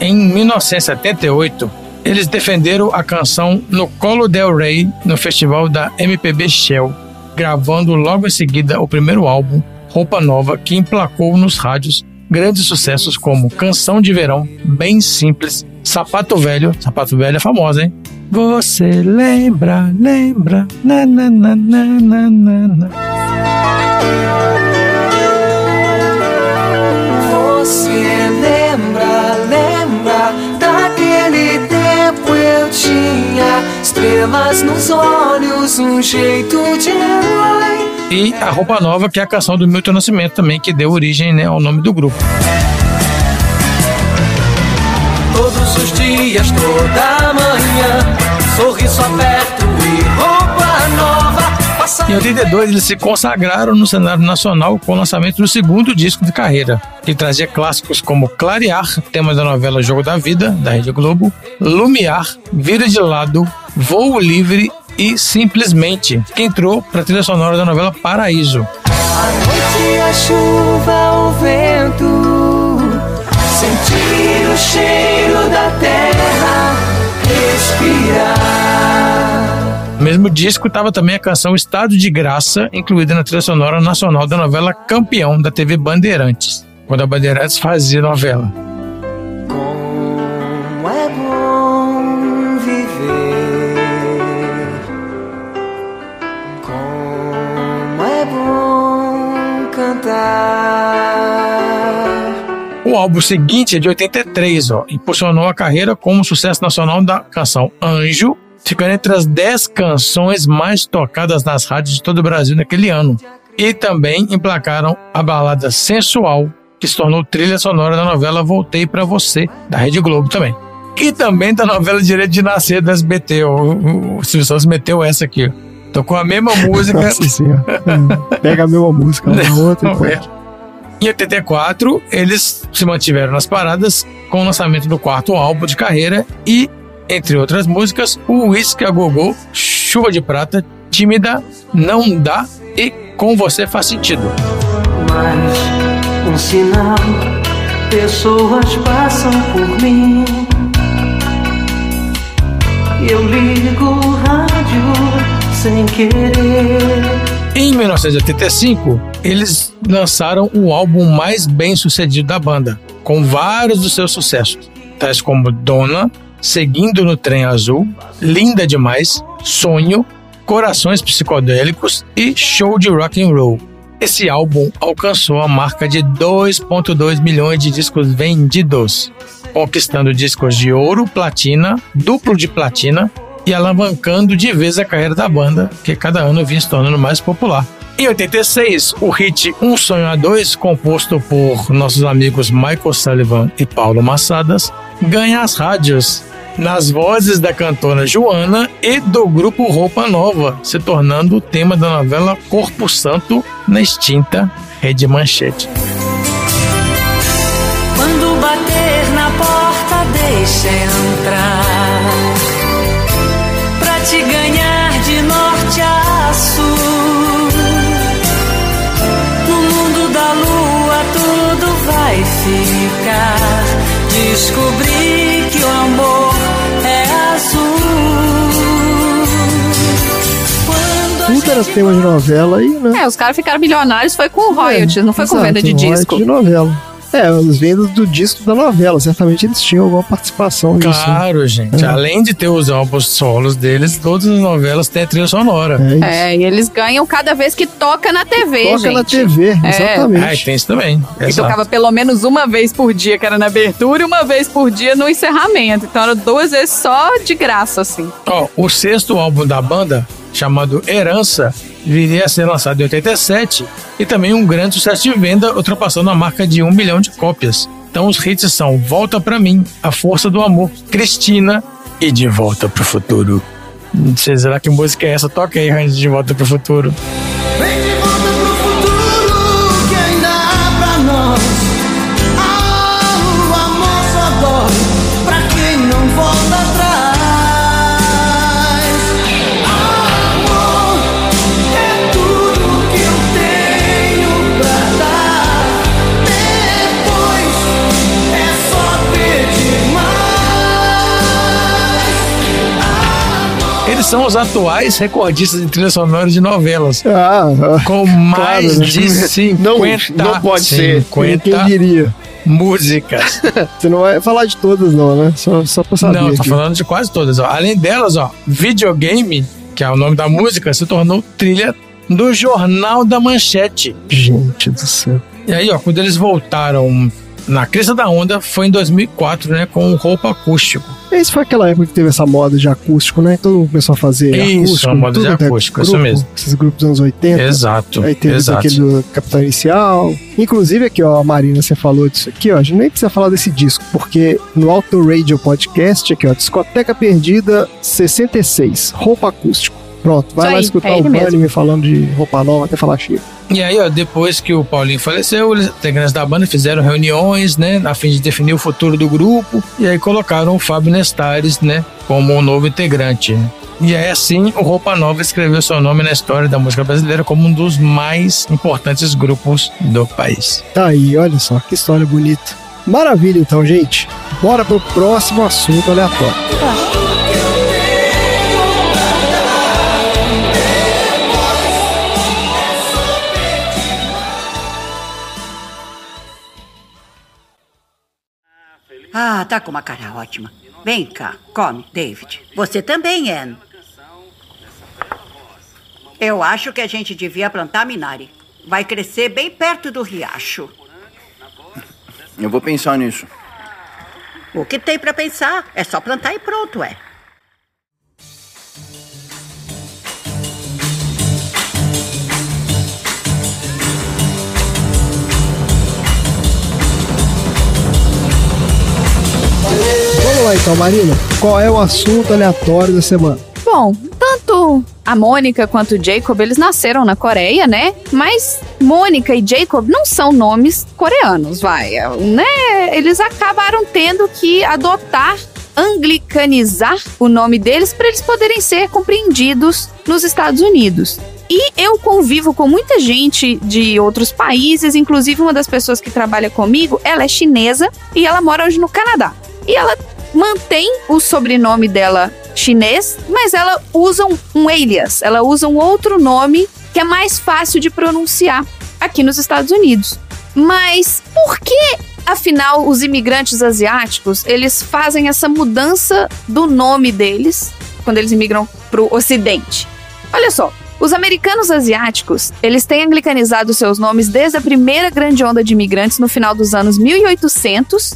em 1978 eles defenderam a canção no Colo Del Rey no festival da MPB Shell, gravando logo em seguida o primeiro álbum, Roupa Nova, que emplacou nos rádios grandes sucessos como Canção de Verão, Bem Simples, Sapato Velho, Sapato Velho é famosa, hein? Você lembra, lembra, na na na na na na. Você estrelas nos olhos, um jeito de herói. E a Roupa Nova, que é a canção do Milton Nascimento também, que deu origem né, ao nome do grupo. Todos os dias, toda manhã, sorriso aberto. Em 82, eles se consagraram no cenário nacional com o lançamento do segundo disco de carreira, que trazia clássicos como Clarear, tema da novela Jogo da Vida, da Rede Globo, Lumiar, Vira de Lado, Voo Livre e Simplesmente, que entrou para a trilha sonora da novela Paraíso. A noite, a chuva, o vento, sentir o cheiro da terra, respirar. No mesmo disco estava também a canção Estado de Graça, incluída na trilha sonora nacional da novela Campeão, da TV Bandeirantes, quando a Bandeirantes fazia novela. Como é bom viver, como é bom cantar. O álbum seguinte é de 83, ó, impulsionou a carreira como sucesso nacional da canção Anjo, ficando entre as 10 canções mais tocadas nas rádios de todo o Brasil naquele ano. E também emplacaram a balada Sensual, que se tornou trilha sonora da novela Voltei Pra Você, da Rede Globo também. E também da novela Direito de Nascer do SBT. O, o, Silvio Santos meteu essa aqui. Tocou a mesma música. Nossa. Hum, Pega a mesma música, uma outra e é. Em 84, eles se mantiveram nas paradas com o lançamento do quarto álbum de carreira e, entre outras músicas, o Whisky a Gogô, Chuva de Prata, Tímida, Não Dá e Com Você Faz Sentido. mais um sinal. Pessoas passam por mim. Eu ligo o rádio sem querer. Em 1985, eles lançaram o álbum mais bem sucedido da banda, com vários dos seus sucessos, tais como Dona, Seguindo no Trem Azul, Linda Demais, Sonho, Corações Psicodélicos e Show de Rock and Roll. Esse álbum alcançou a marca de 2,2 milhões de discos vendidos, conquistando discos de ouro, platina, duplo de platina e alavancando de vez a carreira da banda, que cada ano vinha se tornando mais popular. Em 86, o hit Um Sonho a Dois, composto por nossos amigos Michael Sullivan e Paulo Massadas, ganha as rádios nas vozes da cantora Joana e do grupo Roupa Nova, se tornando o tema da novela Corpo Santo na extinta Rede Manchete. Quando bater na porta, deixa entrar. Pra te ganhar de norte a sul. No mundo da lua, tudo vai ficar. Descobri era tema de novela aí, né? É, os caras ficaram milionários, foi com royalties, não foi com Exato, venda de disco. de novela. É, as vendas do disco da novela. Certamente eles tinham alguma participação nisso. né? Claro, gente. É. Além de ter os álbuns solos deles, todas as novelas têm a trilha sonora. É, e eles ganham cada vez que toca na TV, Toca gente. na TV, É. exatamente. Ah, e tem isso também. E Exato. tocava pelo menos uma vez por dia, que era na abertura, e uma vez por dia no encerramento. Então era duas vezes só de graça, assim. Ó, o sexto álbum da banda, chamado Herança, viria a ser lançado em 87 e também um grande sucesso de venda, ultrapassando a marca de um milhão de cópias. Então os hits são Volta Pra Mim, A Força do Amor, Cristina e De Volta Pro Futuro. Não sei, será que música é essa? Toca aí, Randy, De Volta Pro Futuro. que Eles são os atuais recordistas em trilha sonora de novelas. com mais claro, né? de 50 Não- não pode ser. 50 Quem diria? músicas. Você não vai falar de todas, não, né? Só, só pra saber. Não, tô aqui. falando de quase todas. Ó. Além delas, ó, videogame, que é o nome da música, se tornou trilha do Jornal da Manchete. Gente do céu. E aí, ó, quando eles voltaram na crista da onda, foi em 2004, né, com o roupa acústico. Esse foi aquela época que teve essa moda de acústico, né? Todo mundo começou a fazer Isso, acústico. a moda tudo de quanto é acústico, isso grupo, mesmo. Esses grupos dos anos 80. Exato, Aí teve exato. aquele do Capitão Inicial. Inclusive aqui, ó, Marina, você falou disso aqui, ó. A gente nem precisa falar desse disco, porque no Auto Radio Podcast, aqui, ó, Discoteca Perdida 66, roupa acústico. Pronto, vai Isso lá aí, escutar é o. Bunny me falando de roupa nova até falar chega. E aí, ó, depois que o Paulinho faleceu, os integrantes da banda fizeram reuniões, né, a fim de definir o futuro do grupo, e aí colocaram o Fábio Nestares, né, como um novo integrante. E aí, assim, o Roupa Nova escreveu seu nome na história da música brasileira como um dos mais importantes grupos do país. Tá aí, olha só, que história bonita. Maravilha, então, gente. Bora pro próximo assunto aleatório. Ah, tá com uma cara ótima. Vem cá, come, David. Você também, Anne. Eu acho que a gente devia plantar minari. Vai crescer bem perto do riacho. Eu vou pensar nisso. O que tem pra pensar? É só plantar e pronto, é. Vamos lá então, Marina. Qual é o assunto aleatório da semana? Bom, tanto a Mônica quanto o Jacob, eles nasceram na Coreia, né? Mas Mônica e Jacob não são nomes coreanos, vai, né? Eles acabaram tendo que adotar anglicanizar o nome deles para eles poderem ser compreendidos nos Estados Unidos. E eu convivo com muita gente de outros países, inclusive uma das pessoas que trabalha comigo, ela é chinesa e ela mora hoje no Canadá. E ela mantém o sobrenome dela chinês, mas ela usa um, alias, ela usa um outro nome que é mais fácil de pronunciar aqui nos Estados Unidos. Mas por que, afinal, os imigrantes asiáticos eles fazem essa mudança do nome deles quando eles imigram para o Ocidente? Olha só, os americanos asiáticos, eles têm anglicanizado seus nomes desde a primeira grande onda de imigrantes no final dos anos 1800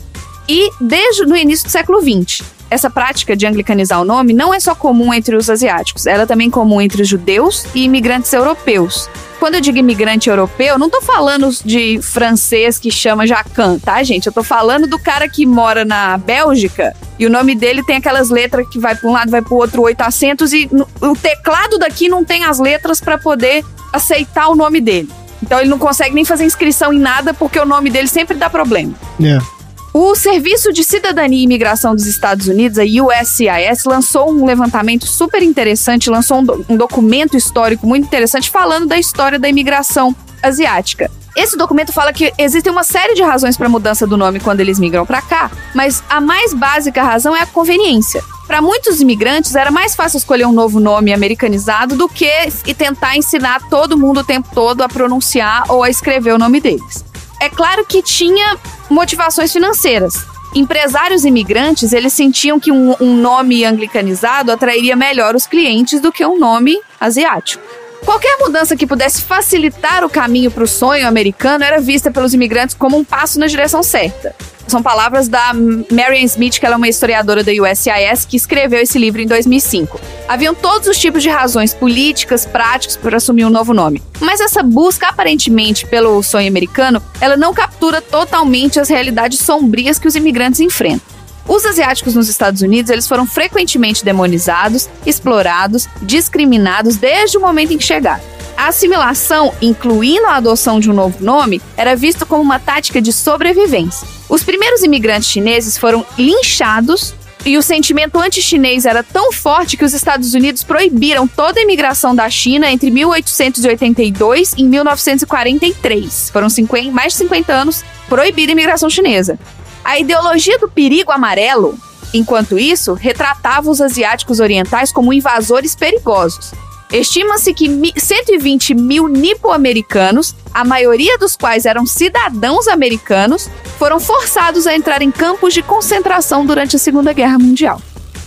e desde no início do século XX. Essa prática de anglicanizar o nome não é só comum entre os asiáticos, ela é também comum entre judeus e imigrantes europeus. Quando eu digo imigrante europeu, não tô falando de francês que chama Jacan, tá, gente? Eu tô falando do cara que mora na Bélgica e o nome dele tem aquelas letras que vai para um lado, vai para o outro, oito acentos e o teclado daqui não tem as letras para poder aceitar o nome dele. Então ele não consegue nem fazer inscrição em nada porque o nome dele sempre dá problema. É. O Serviço de Cidadania e Imigração dos Estados Unidos, a USCIS, lançou um levantamento super interessante, lançou um, do- um documento histórico muito interessante falando da história da imigração asiática. Esse documento fala que existem uma série de razões para a mudança do nome quando eles migram para cá, mas a mais básica razão é a conveniência. Para muitos imigrantes era mais fácil escolher um novo nome americanizado do que e tentar ensinar todo mundo o tempo todo a pronunciar ou a escrever o nome deles. É claro que tinha motivações financeiras. Empresários imigrantes, eles sentiam que um, um nome anglicanizado atrairia melhor os clientes do que um nome asiático. Qualquer mudança que pudesse facilitar o caminho para o sonho americano era vista pelos imigrantes como um passo na direção certa. São palavras da Marian Smith, que ela é uma historiadora da USCIS, que escreveu esse livro em 2005. Haviam todos os tipos de razões políticas, práticas para assumir um novo nome. Mas essa busca, aparentemente, pelo sonho americano, ela não captura totalmente as realidades sombrias que os imigrantes enfrentam. Os asiáticos nos Estados Unidos, eles foram frequentemente demonizados, explorados, discriminados desde o momento em que chegaram. A assimilação, incluindo a adoção de um novo nome, era vista como uma tática de sobrevivência. Os primeiros imigrantes chineses foram linchados e o sentimento anti-chinês era tão forte que os Estados Unidos proibiram toda a imigração da China entre 1882 e 1943. Foram 50, mais de 50 anos proibida a imigração chinesa. A ideologia do perigo amarelo, enquanto isso, retratava os asiáticos orientais como invasores perigosos. Estima-se que mi- 120 mil nipo-americanos, a maioria dos quais eram cidadãos americanos, foram forçados a entrar em campos de concentração durante a Segunda Guerra Mundial.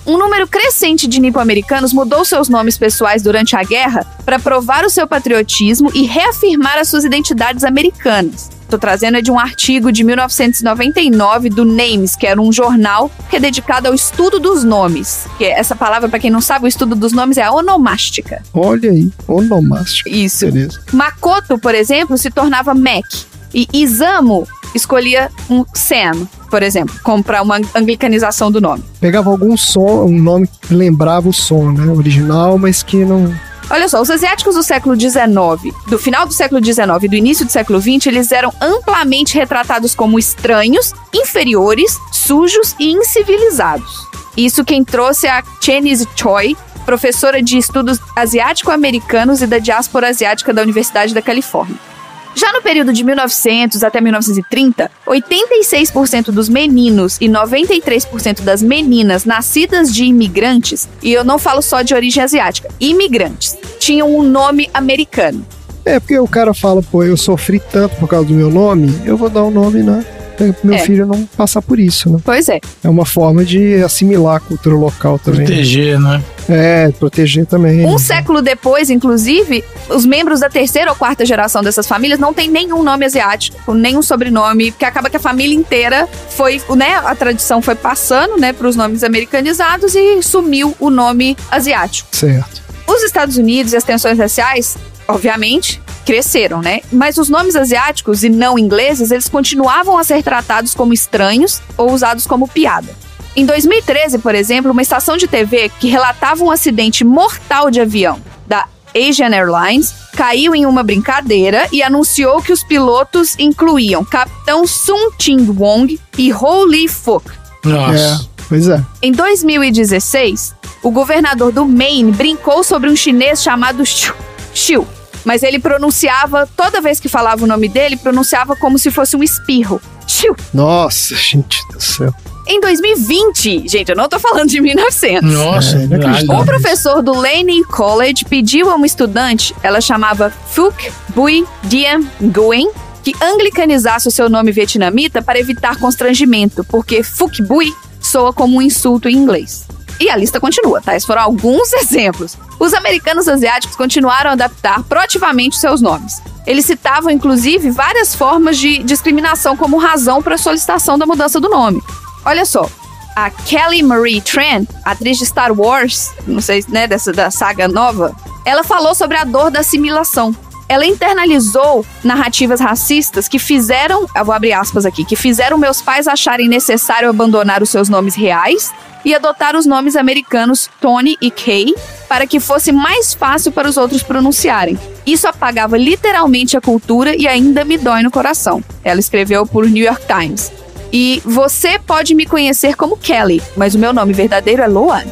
Um número crescente de nipo-americanos mudou seus nomes pessoais durante a guerra para provar o seu patriotismo e reafirmar as suas identidades americanas. Tô trazendo é de um artigo de 1999 do Names, que era um jornal que é dedicado ao estudo dos nomes. Que é essa palavra, para quem não sabe, o estudo dos nomes é a onomástica. Olha aí, onomástica. Isso. Beleza. Makoto, por exemplo, se tornava Mac. E Isamu escolhia um Sam, por exemplo, como para uma anglicanização do nome. Pegava algum som, um nome que lembrava o som, né? Original, mas que não. Olha só, os asiáticos do século XIX, do final do século XIX e do início do século XX, eles eram amplamente retratados como estranhos, inferiores, sujos e incivilizados. Isso quem trouxe a Chenise Choi, professora de estudos asiático-americanos e da diáspora asiática da Universidade da Califórnia. Já no período de 1900 até 1930, 86% dos meninos e 93% das meninas nascidas de imigrantes, e eu não falo só de origem asiática, imigrantes, tinham um nome americano. É, porque o cara fala, pô, eu sofri tanto por causa do meu nome, eu vou dar o um nome, né? Pra meu É. filho não passar por isso, né? Pois é. É uma forma de assimilar a cultura local também. Proteger, né? É, proteger também. Um século depois, inclusive, os membros da terceira ou quarta geração dessas famílias não têm nenhum nome asiático, nenhum sobrenome, porque acaba que a família inteira foi, né, a tradição foi passando, né, para os nomes americanizados e sumiu o nome asiático. Certo. Os Estados Unidos e as tensões raciais, obviamente, cresceram, né? Mas os nomes asiáticos e não ingleses, eles continuavam a ser tratados como estranhos ou usados como piada. Em 2013, por exemplo, uma estação de TV que relatava um acidente mortal de avião da Asian Airlines caiu em uma brincadeira e anunciou que os pilotos incluíam Capitão Sun Ting Wong e Ho Lee Fook. É, pois é. Em 2016, o governador do Maine brincou sobre um chinês chamado Xiu, Xiu, mas ele pronunciava, toda vez que falava o nome dele, pronunciava como se fosse um espirro. Nossa, gente do céu. Em 2020, gente, eu não tô falando de 1900. Nossa, É, inacreditável. Um professor do Laney College pediu a uma estudante, ela chamava Phuc Bui Diem Nguyen, que anglicanizasse o seu nome vietnamita para evitar constrangimento, porque Phuc Bui soa como um insulto em inglês. E a lista continua, tá? Esses foram alguns exemplos. Os americanos asiáticos continuaram a adaptar proativamente seus nomes. Eles citavam, inclusive, várias formas de discriminação como razão para a solicitação da mudança do nome. Olha só, a Kelly Marie Tran, atriz de Star Wars, não sei, né, dessa da saga nova, ela falou sobre a dor da assimilação. Ela internalizou narrativas racistas que fizeram, eu vou abrir aspas aqui, que fizeram meus pais acharem necessário abandonar os seus nomes reais e adotar os nomes americanos Tony e Kay para que fosse mais fácil para os outros pronunciarem. Isso apagava literalmente a cultura e ainda me dói no coração. Ela escreveu por New York Times. E você pode me conhecer como Kelly, mas o meu nome verdadeiro é Loan.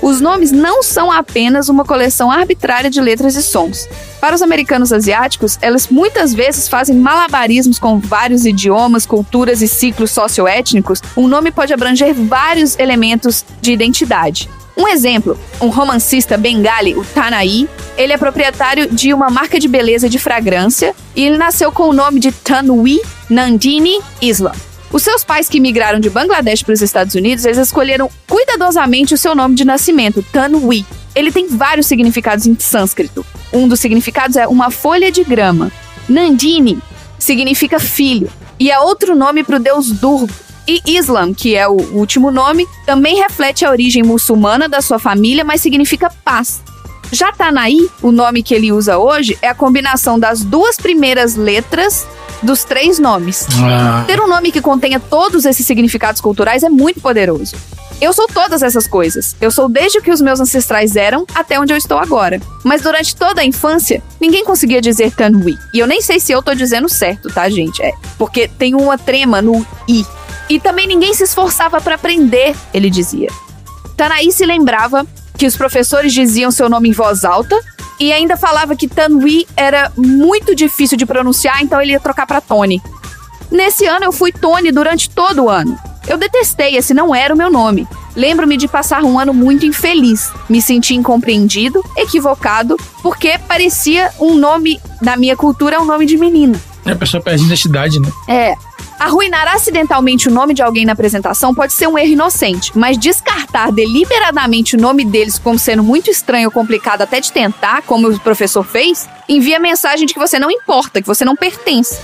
Os nomes não são apenas uma coleção arbitrária de letras e sons. Para os americanos asiáticos, elas muitas vezes fazem malabarismos com vários idiomas, culturas e ciclos socioétnicos. Um nome pode abranger vários elementos de identidade. Um exemplo, um romancista bengali, o Tanai, ele é proprietário de uma marca de beleza de fragrância e ele nasceu com o nome de Tanwi Nandini Islam. Os seus pais que migraram de Bangladesh para os Estados Unidos, eles escolheram cuidadosamente o seu nome de nascimento, Tanwi. Ele tem vários significados em sânscrito. Um dos significados é uma folha de grama. Nandini significa filho e é outro nome para o deus Durga. E Islam, que é o último nome, também reflete a origem muçulmana da sua família, mas significa paz. Já Tanai, o nome que ele usa hoje, é a combinação das duas primeiras letras dos três nomes. Ah. Ter um nome que contenha todos esses significados culturais é muito poderoso. Eu sou todas essas coisas. Eu sou desde o que os meus ancestrais eram até onde eu estou agora. Mas durante toda a infância, ninguém conseguia dizer Tanwi. E eu nem sei se eu tô dizendo certo, tá, gente? É porque tem uma trema no i. E também ninguém se esforçava para aprender, ele dizia. Tanaí se lembrava que os professores diziam seu nome em voz alta e ainda falava que Tanwi era muito difícil de pronunciar, então ele ia trocar para Tony. Nesse ano eu fui Tony durante todo o ano. Eu detestei, esse não era o meu nome. Lembro-me de passar um ano muito infeliz. Me senti incompreendido, equivocado, porque parecia um nome, na minha cultura, é um nome de menina. A pessoa perde identidade, né? É. Arruinar acidentalmente o nome de alguém na apresentação pode ser um erro inocente, mas descartar deliberadamente o nome deles como sendo muito estranho ou complicado até de tentar, como o professor fez, envia mensagem de que você não importa, que você não pertence.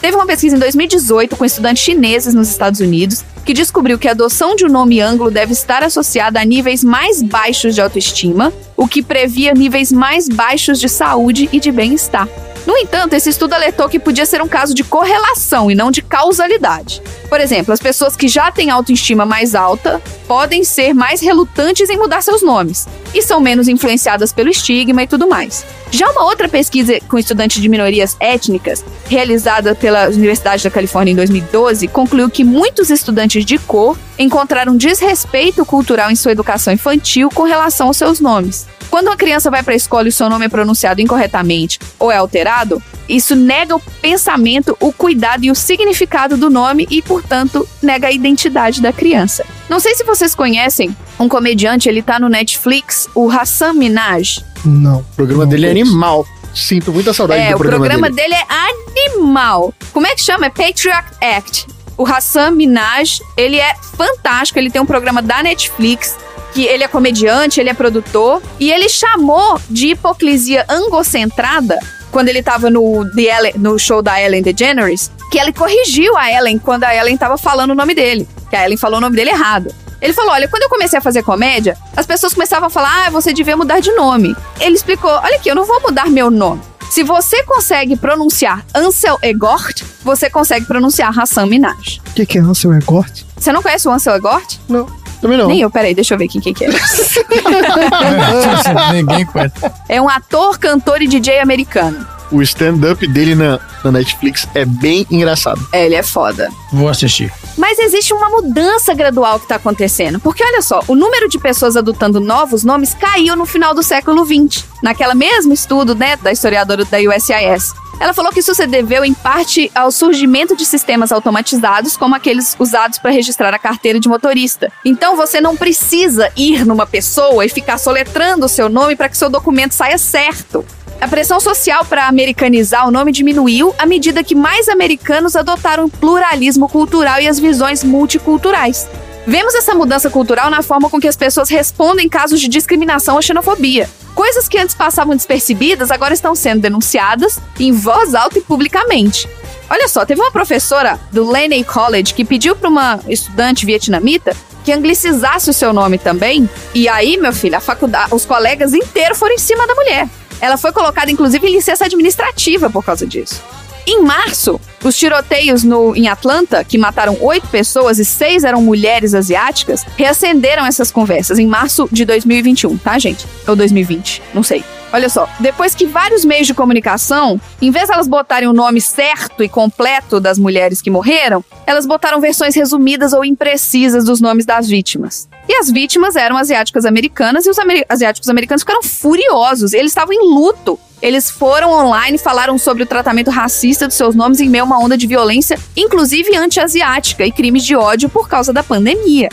Teve uma pesquisa em 2018 com estudantes chineses nos Estados Unidos que descobriu que a adoção de um nome anglo deve estar associada a níveis mais baixos de autoestima, o que previa níveis mais baixos de saúde e de bem-estar. No entanto, esse estudo alertou que podia ser um caso de correlação e não de causalidade. Por exemplo, as pessoas que já têm autoestima mais alta podem ser mais relutantes em mudar seus nomes e são menos influenciadas pelo estigma e tudo mais. Já uma outra pesquisa com estudantes de minorias étnicas, realizada pela Universidade da Califórnia em 2012, concluiu que muitos estudantes de cor encontraram desrespeito cultural em sua educação infantil com relação aos seus nomes. Quando uma criança vai para a escola e o seu nome é pronunciado incorretamente ou é alterado, isso nega o pensamento, o cuidado e o significado do nome e, portanto, nega a identidade da criança. Não sei se vocês conhecem um comediante, ele tá no Netflix, o Hassan Minaj. Não. O programa dele é animal. Sinto muita saudade É, do o programa, programa dele. dele é animal. Como é que chama? É Patriot Act. O Hassan Minaj, ele é fantástico, ele tem um programa da Netflix que ele é comediante, ele é produtor e ele chamou de hipocrisia angocentrada quando ele tava no, Ellen- no show da Ellen DeGeneres, que ele corrigiu a Ellen quando a Ellen tava falando o nome dele, que a Ellen falou o nome dele errado. Ele falou: Olha, quando eu comecei a fazer comédia, as pessoas começavam a falar: Ah, você devia mudar de nome. Ele explicou: Olha aqui, eu não vou mudar meu nome. Se você consegue pronunciar Ansel Egort, você consegue pronunciar Hassan Minaj. O que, que é Ansel Egort? Você não conhece o Ansel Egort? Não. Também não. Nem eu, peraí, deixa eu ver quem, quem que é. Ninguém conhece. é um ator, cantor e DJ americano. O stand-up dele na, na Netflix é bem engraçado. É, ele é foda. Vou assistir. Mas existe uma mudança gradual que está acontecendo. Porque olha só, o número de pessoas adotando novos nomes caiu no final do século XX. Naquela mesmo estudo, né, da historiadora da USIS. Ela falou que isso se deveu em parte ao surgimento de sistemas automatizados, como aqueles usados para registrar a carteira de motorista. Então você não precisa ir numa pessoa e ficar soletrando o seu nome para que seu documento saia certo. A pressão social para americanizar o nome diminuiu à medida que mais americanos adotaram o pluralismo cultural e as visões multiculturais. Vemos essa mudança cultural na forma com que as pessoas respondem casos de discriminação ou xenofobia. Coisas que antes passavam despercebidas agora estão sendo denunciadas em voz alta e publicamente. Olha só, teve uma professora do Laney College que pediu para uma estudante vietnamita que anglicizasse o seu nome também. E aí, meu filho, a faculdade, os colegas inteiros foram em cima da mulher. Ela foi colocada, inclusive, em licença administrativa por causa disso. Em março, os tiroteios no, em Atlanta, que mataram oito pessoas e seis eram mulheres asiáticas, reacenderam essas conversas em março de 2021, tá, gente? Ou 2020, não sei. Olha só, depois que vários meios de comunicação, em vez de elas botarem o nome certo e completo das mulheres que morreram, elas botaram versões resumidas ou imprecisas dos nomes das vítimas. E as vítimas eram asiáticas americanas e os ameri- asiáticos americanos ficaram furiosos. Eles estavam em luto. Eles foram online e falaram sobre o tratamento racista dos seus nomes em meio a uma onda de violência, inclusive anti-asiática e crimes de ódio por causa da pandemia.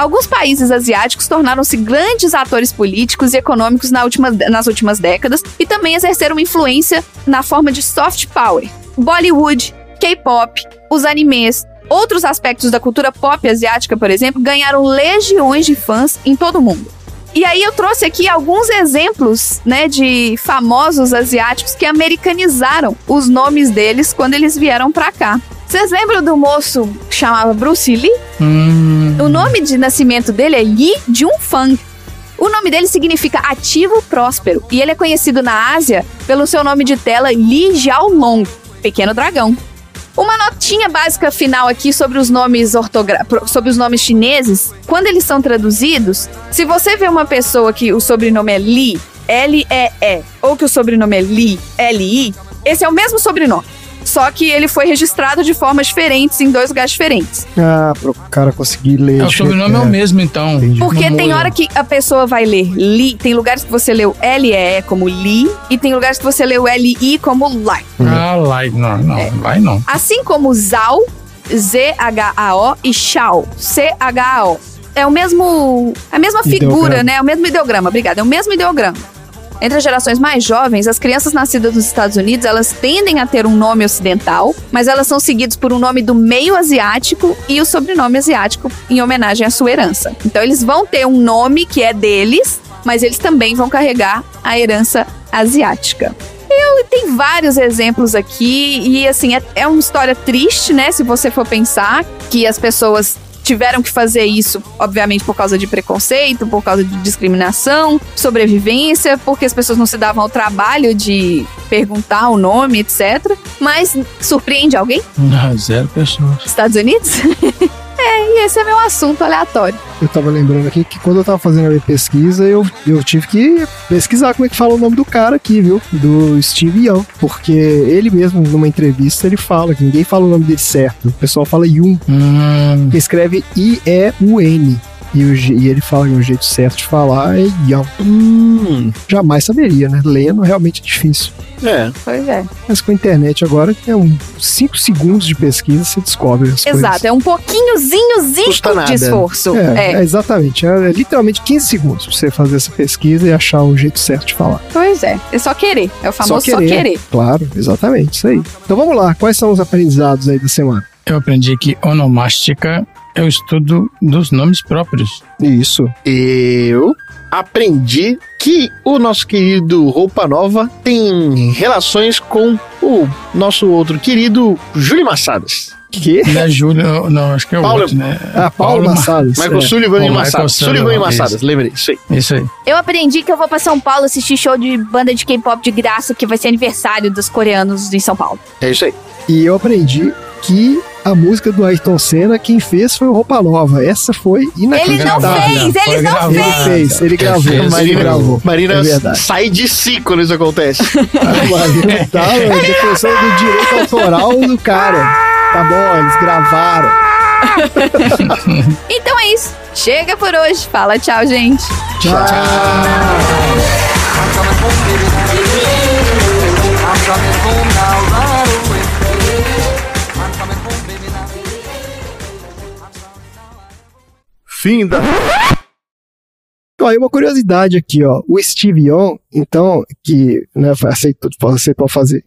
Alguns países asiáticos tornaram-se grandes atores políticos e econômicos na última- nas últimas décadas e também exerceram influência na forma de soft power. Bollywood, K-pop, os animes, outros aspectos da cultura pop asiática, por exemplo, ganharam legiões de fãs em todo o mundo. E aí eu trouxe aqui alguns exemplos, né, de famosos asiáticos que americanizaram os nomes deles quando eles vieram pra cá. Vocês lembram do moço que chamava Bruce Lee? Hum, O nome de nascimento dele é Yi Jun-fang. O nome dele significa ativo próspero e ele é conhecido na Ásia pelo seu nome de tela Li Jiaolong, pequeno dragão. Uma notinha básica final aqui sobre os nomes ortogra sobre os nomes chineses. Quando eles são traduzidos, se você vê uma pessoa que o sobrenome é Li, L-E-E, ou que o sobrenome é Li, L-I, esse é o mesmo sobrenome. Só que ele foi registrado de formas diferentes em dois lugares diferentes. Ah, pro cara conseguir ler. é, o sobrenome é o mesmo, então. Porque Não tem hora que a pessoa vai ler Li, tem lugares que você leu L-E-E como Li, e tem lugares que você leu L-I como Lai. Ah, lá, não, não, vai não. Assim como Zhao, Z-H-A-O, e Shao, C-H-A-O. É o mesmo. A mesma figura, Ideograma. né? É o mesmo ideograma, obrigada. É o mesmo ideograma. Entre as gerações mais jovens, as crianças nascidas nos Estados Unidos, elas tendem a ter um nome ocidental, mas elas são seguidas por um nome do meio asiático e o sobrenome asiático em homenagem à sua herança. Então eles vão ter um nome que é deles, mas eles também vão carregar a herança asiática. Eu, tem vários exemplos aqui, e assim, é, é uma história triste, né? Se você for pensar que as pessoas tiveram que fazer isso, obviamente, por causa de preconceito, por causa de discriminação, sobrevivência, porque as pessoas não se davam ao trabalho de perguntar o nome, etc. Mas surpreende alguém? Ah, zero pessoas. Estados Unidos? é, e esse é meu assunto aleatório. Eu tava lembrando aqui que quando eu tava fazendo a minha pesquisa, eu, eu tive que pesquisar como é que fala o nome do cara aqui, viu? Do Steve Young. Porque ele mesmo, numa entrevista, ele fala que ninguém fala o nome dele certo. O pessoal fala Yun. Hum. Escreve I-E-U-N. E, o, e ele fala que o jeito certo de falar é Young. Hum. Jamais saberia, né? Lendo realmente é difícil. É. Pois é. Mas com a internet agora, é uns 5 segundos de pesquisa, você descobre as coisas. Exato, é um pouquinhozinhozinho de esforço. É, É. é, exatamente. É, literalmente 15 segundos pra você fazer essa pesquisa e achar o jeito certo de falar. Pois é, é só querer. É o famoso só querer. Claro, exatamente, isso aí. Então vamos lá, quais são os aprendizados aí da semana? Eu aprendi que onomástica é o estudo dos nomes próprios. Isso. Eu aprendi que o nosso querido Roupa Nova tem relações com o nosso outro querido Júlio Massadas. Que? Não é Júlio, não, acho que é o Paulo- outro, né? Ah, Paulo Massadas. Michael É. Sullivan e Massadas. Sullivan, e. Massadas, lembrei. Isso aí. Isso aí. Eu aprendi que eu vou pra São Paulo assistir show de banda de K-pop de graça, que vai ser aniversário dos coreanos em São Paulo. É isso aí. E eu aprendi que a música do Ayrton Senna, quem fez foi o Roupa Nova. Essa foi Ele não inacreditável. fez, ele não gravado. Ele fez. fez, ele gravou, fez, ele Marina, gravou. Marina É verdade. sai de si quando isso acontece. Marina tá na defensão do direito autoral do cara. Tá bom, eles gravaram. Então é isso. Chega por hoje. Fala tchau, gente. Tchau. Fim da. E uma curiosidade aqui, ó. O Steve Young, então, que né, foi- aceitou, aceitou fazer.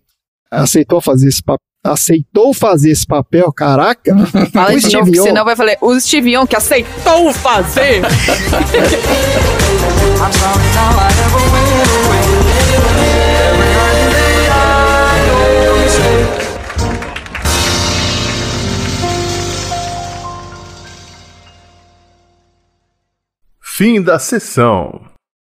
Aceitou fazer esse papel. Aceitou fazer esse papel, caraca. Fala o de novo, Steve que Young, senão vai falar o Steve Young que aceitou fazer. Fim da sessão.